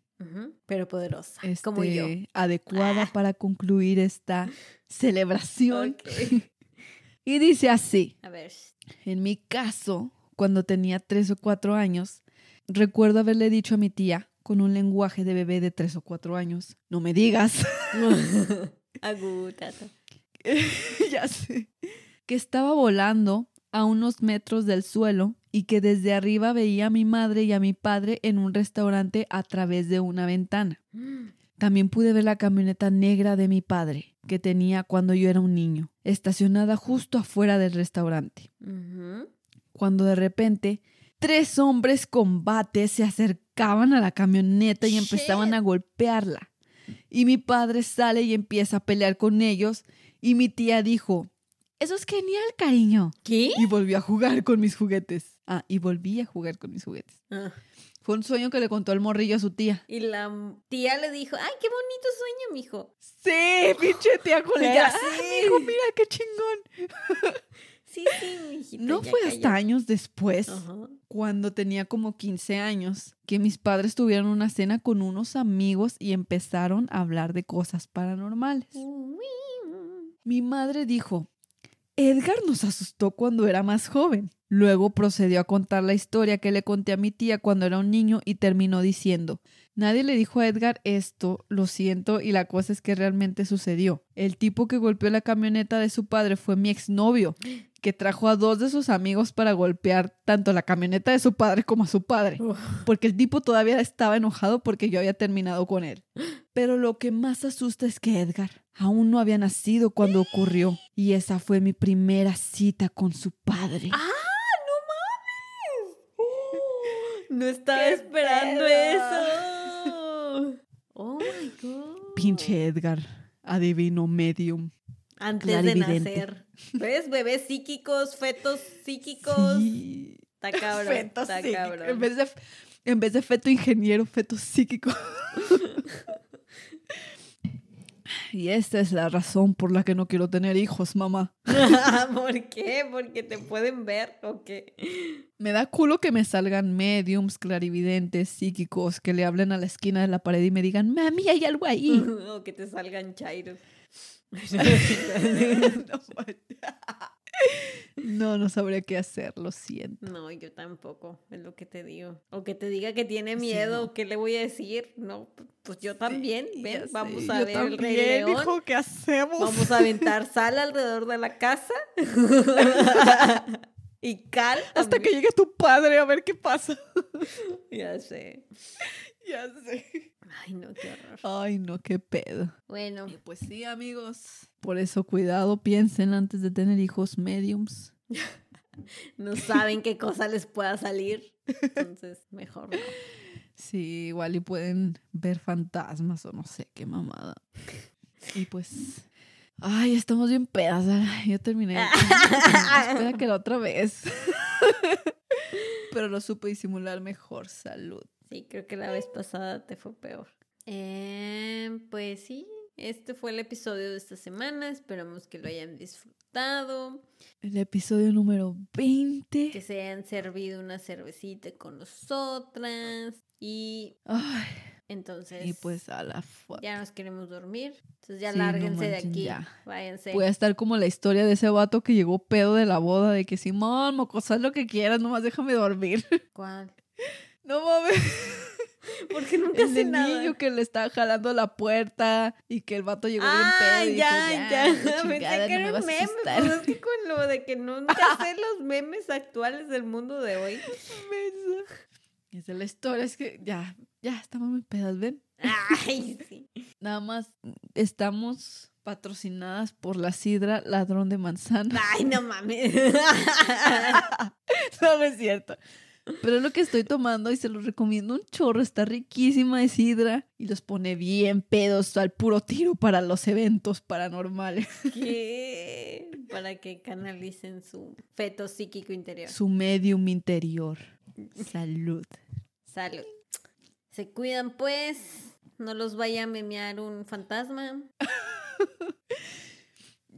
Pero poderosa. este, Como yo. adecuada Ah. para concluir esta celebración. Y dice así. A ver. En mi caso, cuando tenía tres o cuatro años, recuerdo haberle dicho a mi tía, con un lenguaje de bebé de tres o cuatro años, no me digas, Agutata. ya sé, que estaba volando a unos metros del suelo y que desde arriba veía a mi madre y a mi padre en un restaurante a través de una ventana. También pude ver la camioneta negra de mi padre, que tenía cuando yo era un niño, estacionada justo afuera del restaurante. Cuando de repente tres hombres con bates se acercaban a la camioneta y empezaban Shit. a golpearla. Y mi padre sale y empieza a pelear con ellos y mi tía dijo, eso es genial, cariño. ¿Qué? Y volvió a jugar con mis juguetes. Ah, y volví a jugar con mis juguetes. Ah. Fue un sueño que le contó el morrillo a su tía. Y la tía le dijo, ay, qué bonito sueño, mijo. Sí, pinche tía culera. Ya Ah, mijo, mira qué chingón. Sí, sí, mijito. No fue hasta años después cuando tenía como 15 años, que mis padres tuvieron una cena con unos amigos y empezaron a hablar de cosas paranormales. Mi madre dijo, Edgar nos asustó cuando era más joven. Luego procedió a contar la historia que le conté a mi tía cuando era un niño y terminó diciendo, nadie le dijo a Edgar esto, lo siento, y la cosa es que realmente sucedió. El tipo que golpeó la camioneta de su padre fue mi exnovio, que trajo a dos de sus amigos para golpear tanto la camioneta de su padre como a su padre Uf. porque el tipo todavía estaba enojado porque yo había terminado con él. Pero lo que más asusta es que Edgar aún no había nacido cuando ocurrió y esa fue mi primera cita con su padre. ¡Ah, no mames! No estaba ¡Qué esperando pedo! eso. Oh my god. Pinche Edgar, adivino medium. Antes de nacer. ¿Ves? Bebés psíquicos, fetos psíquicos. Sí. Está cabrón. Feto está psíquico. cabrón. En vez, de, en vez de feto ingeniero, feto psíquico. y esta es la razón por la que no quiero tener hijos, mamá. ¿Por qué? ¿Porque te pueden ver o qué? Me da culo que me salgan mediums, clarividentes, psíquicos, que le hablen a la esquina de la pared y me digan, mami, hay algo ahí. o que te salgan chairos. no, no sabría qué hacer, lo siento. No, yo tampoco, es lo que te digo. O que te diga que tiene Sí, miedo, no. ¿qué le voy a decir? No, pues yo también, Sí, ven, vamos sé, a yo ver el Rey León. hijo, ¿qué hacemos? Vamos a aventar sal alrededor de la casa. y cal. Hasta que llegue tu padre a ver qué pasa. Ya sé. ya sé. Ay, no, qué horror. Ay, no, qué pedo. Bueno, Y pues sí, amigos. Por eso, cuidado, piensen antes de tener hijos mediums. no saben qué cosa les pueda salir. Entonces, mejor no. Sí, igual y pueden ver fantasmas o no sé qué mamada. Y pues. Ay, estamos bien pedas. ay, Yo terminé más peda que la otra vez. Pero lo supe disimular mejor. Salud. Sí, creo que la vez pasada te fue peor. Eh, pues sí, este fue el episodio de esta semana. Esperamos que lo hayan disfrutado, El episodio número 20. que se hayan servido una cervecita con nosotras. Y Ay, entonces y pues a la fuck. ya nos queremos dormir. Entonces ya Sí, no lárguense de aquí. ya. Váyanse. Voy a estar como la historia de ese vato que llegó pedo de la boda, de que Simón, mocosa, haz lo que quieras, nomás déjame dormir. ¿Cuál? No mames. Porque nunca El del nada. niño que le estaba jalando la puerta y que el vato llegó bien pedo Ah, y ya, dijo, ya. la Pensé que no me era un vas a meme. asustar". Pues es que con lo de que nunca sé los memes actuales del mundo de hoy. Es la historia, es que ya, ya estamos muy pedas, ¿ven? Ay, sí. Nada más estamos patrocinadas por la sidra ladrón de manzana. Ay, no mames. no, no es cierto. Pero es lo que estoy tomando y se los recomiendo un chorro. Está riquísima de sidra y los pone bien pedos al puro tiro para los eventos paranormales. ¿Qué? Para que canalicen su feto psíquico interior. Su medium interior. Salud. Salud. Se cuidan pues. No los vaya a memear un fantasma.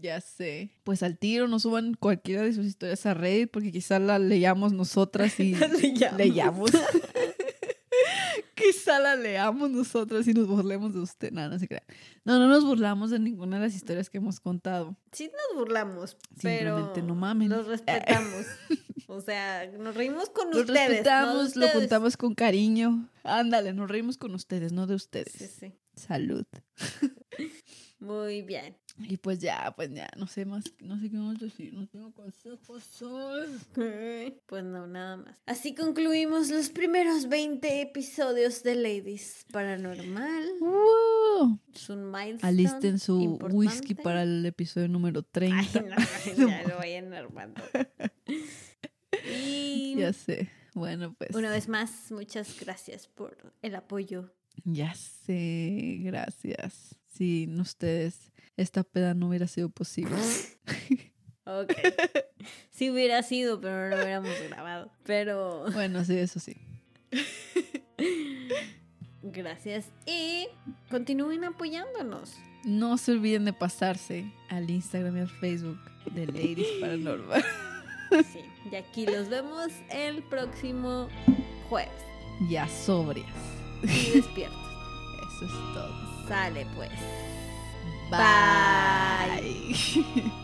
Ya sé. Pues al tiro no suban cualquiera de sus historias a Reddit porque quizá la leamos nosotras y leamos. quizá la leamos nosotras y nos burlemos de usted. No, no se crean. No, no nos burlamos de ninguna de las historias que hemos contado. Sí nos burlamos, pero Simplemente no mamen. los respetamos. O sea, nos reímos con Lo ustedes. no de respetamos, lo contamos con cariño. Ándale, nos reímos con ustedes, no de ustedes. Sí, sí. Salud. Muy bien. Y pues ya, pues ya, no sé más, no sé qué más decir, no tengo consejos. Pues no, nada más. Así concluimos los primeros 20 episodios de Ladies Paranormal. ¡Wow! Es un milestone Alisten su importante. whisky para el episodio número 30. Ay, no, ya lo vayan armando. Y Ya sé. Bueno, pues. una vez más, muchas gracias por el apoyo. Ya sé, gracias. Sin ustedes, esta peda no hubiera sido posible. Ok. Sí hubiera sido, pero no lo hubiéramos grabado. Pero bueno, sí, eso sí. gracias. Y continúen apoyándonos. No se olviden de pasarse al Instagram y al Facebook de Ladies Paranormal. Sí. Y aquí los vemos el próximo jueves. Ya sobrias. Y despiertos. Eso es todo. Sale pues. Bye.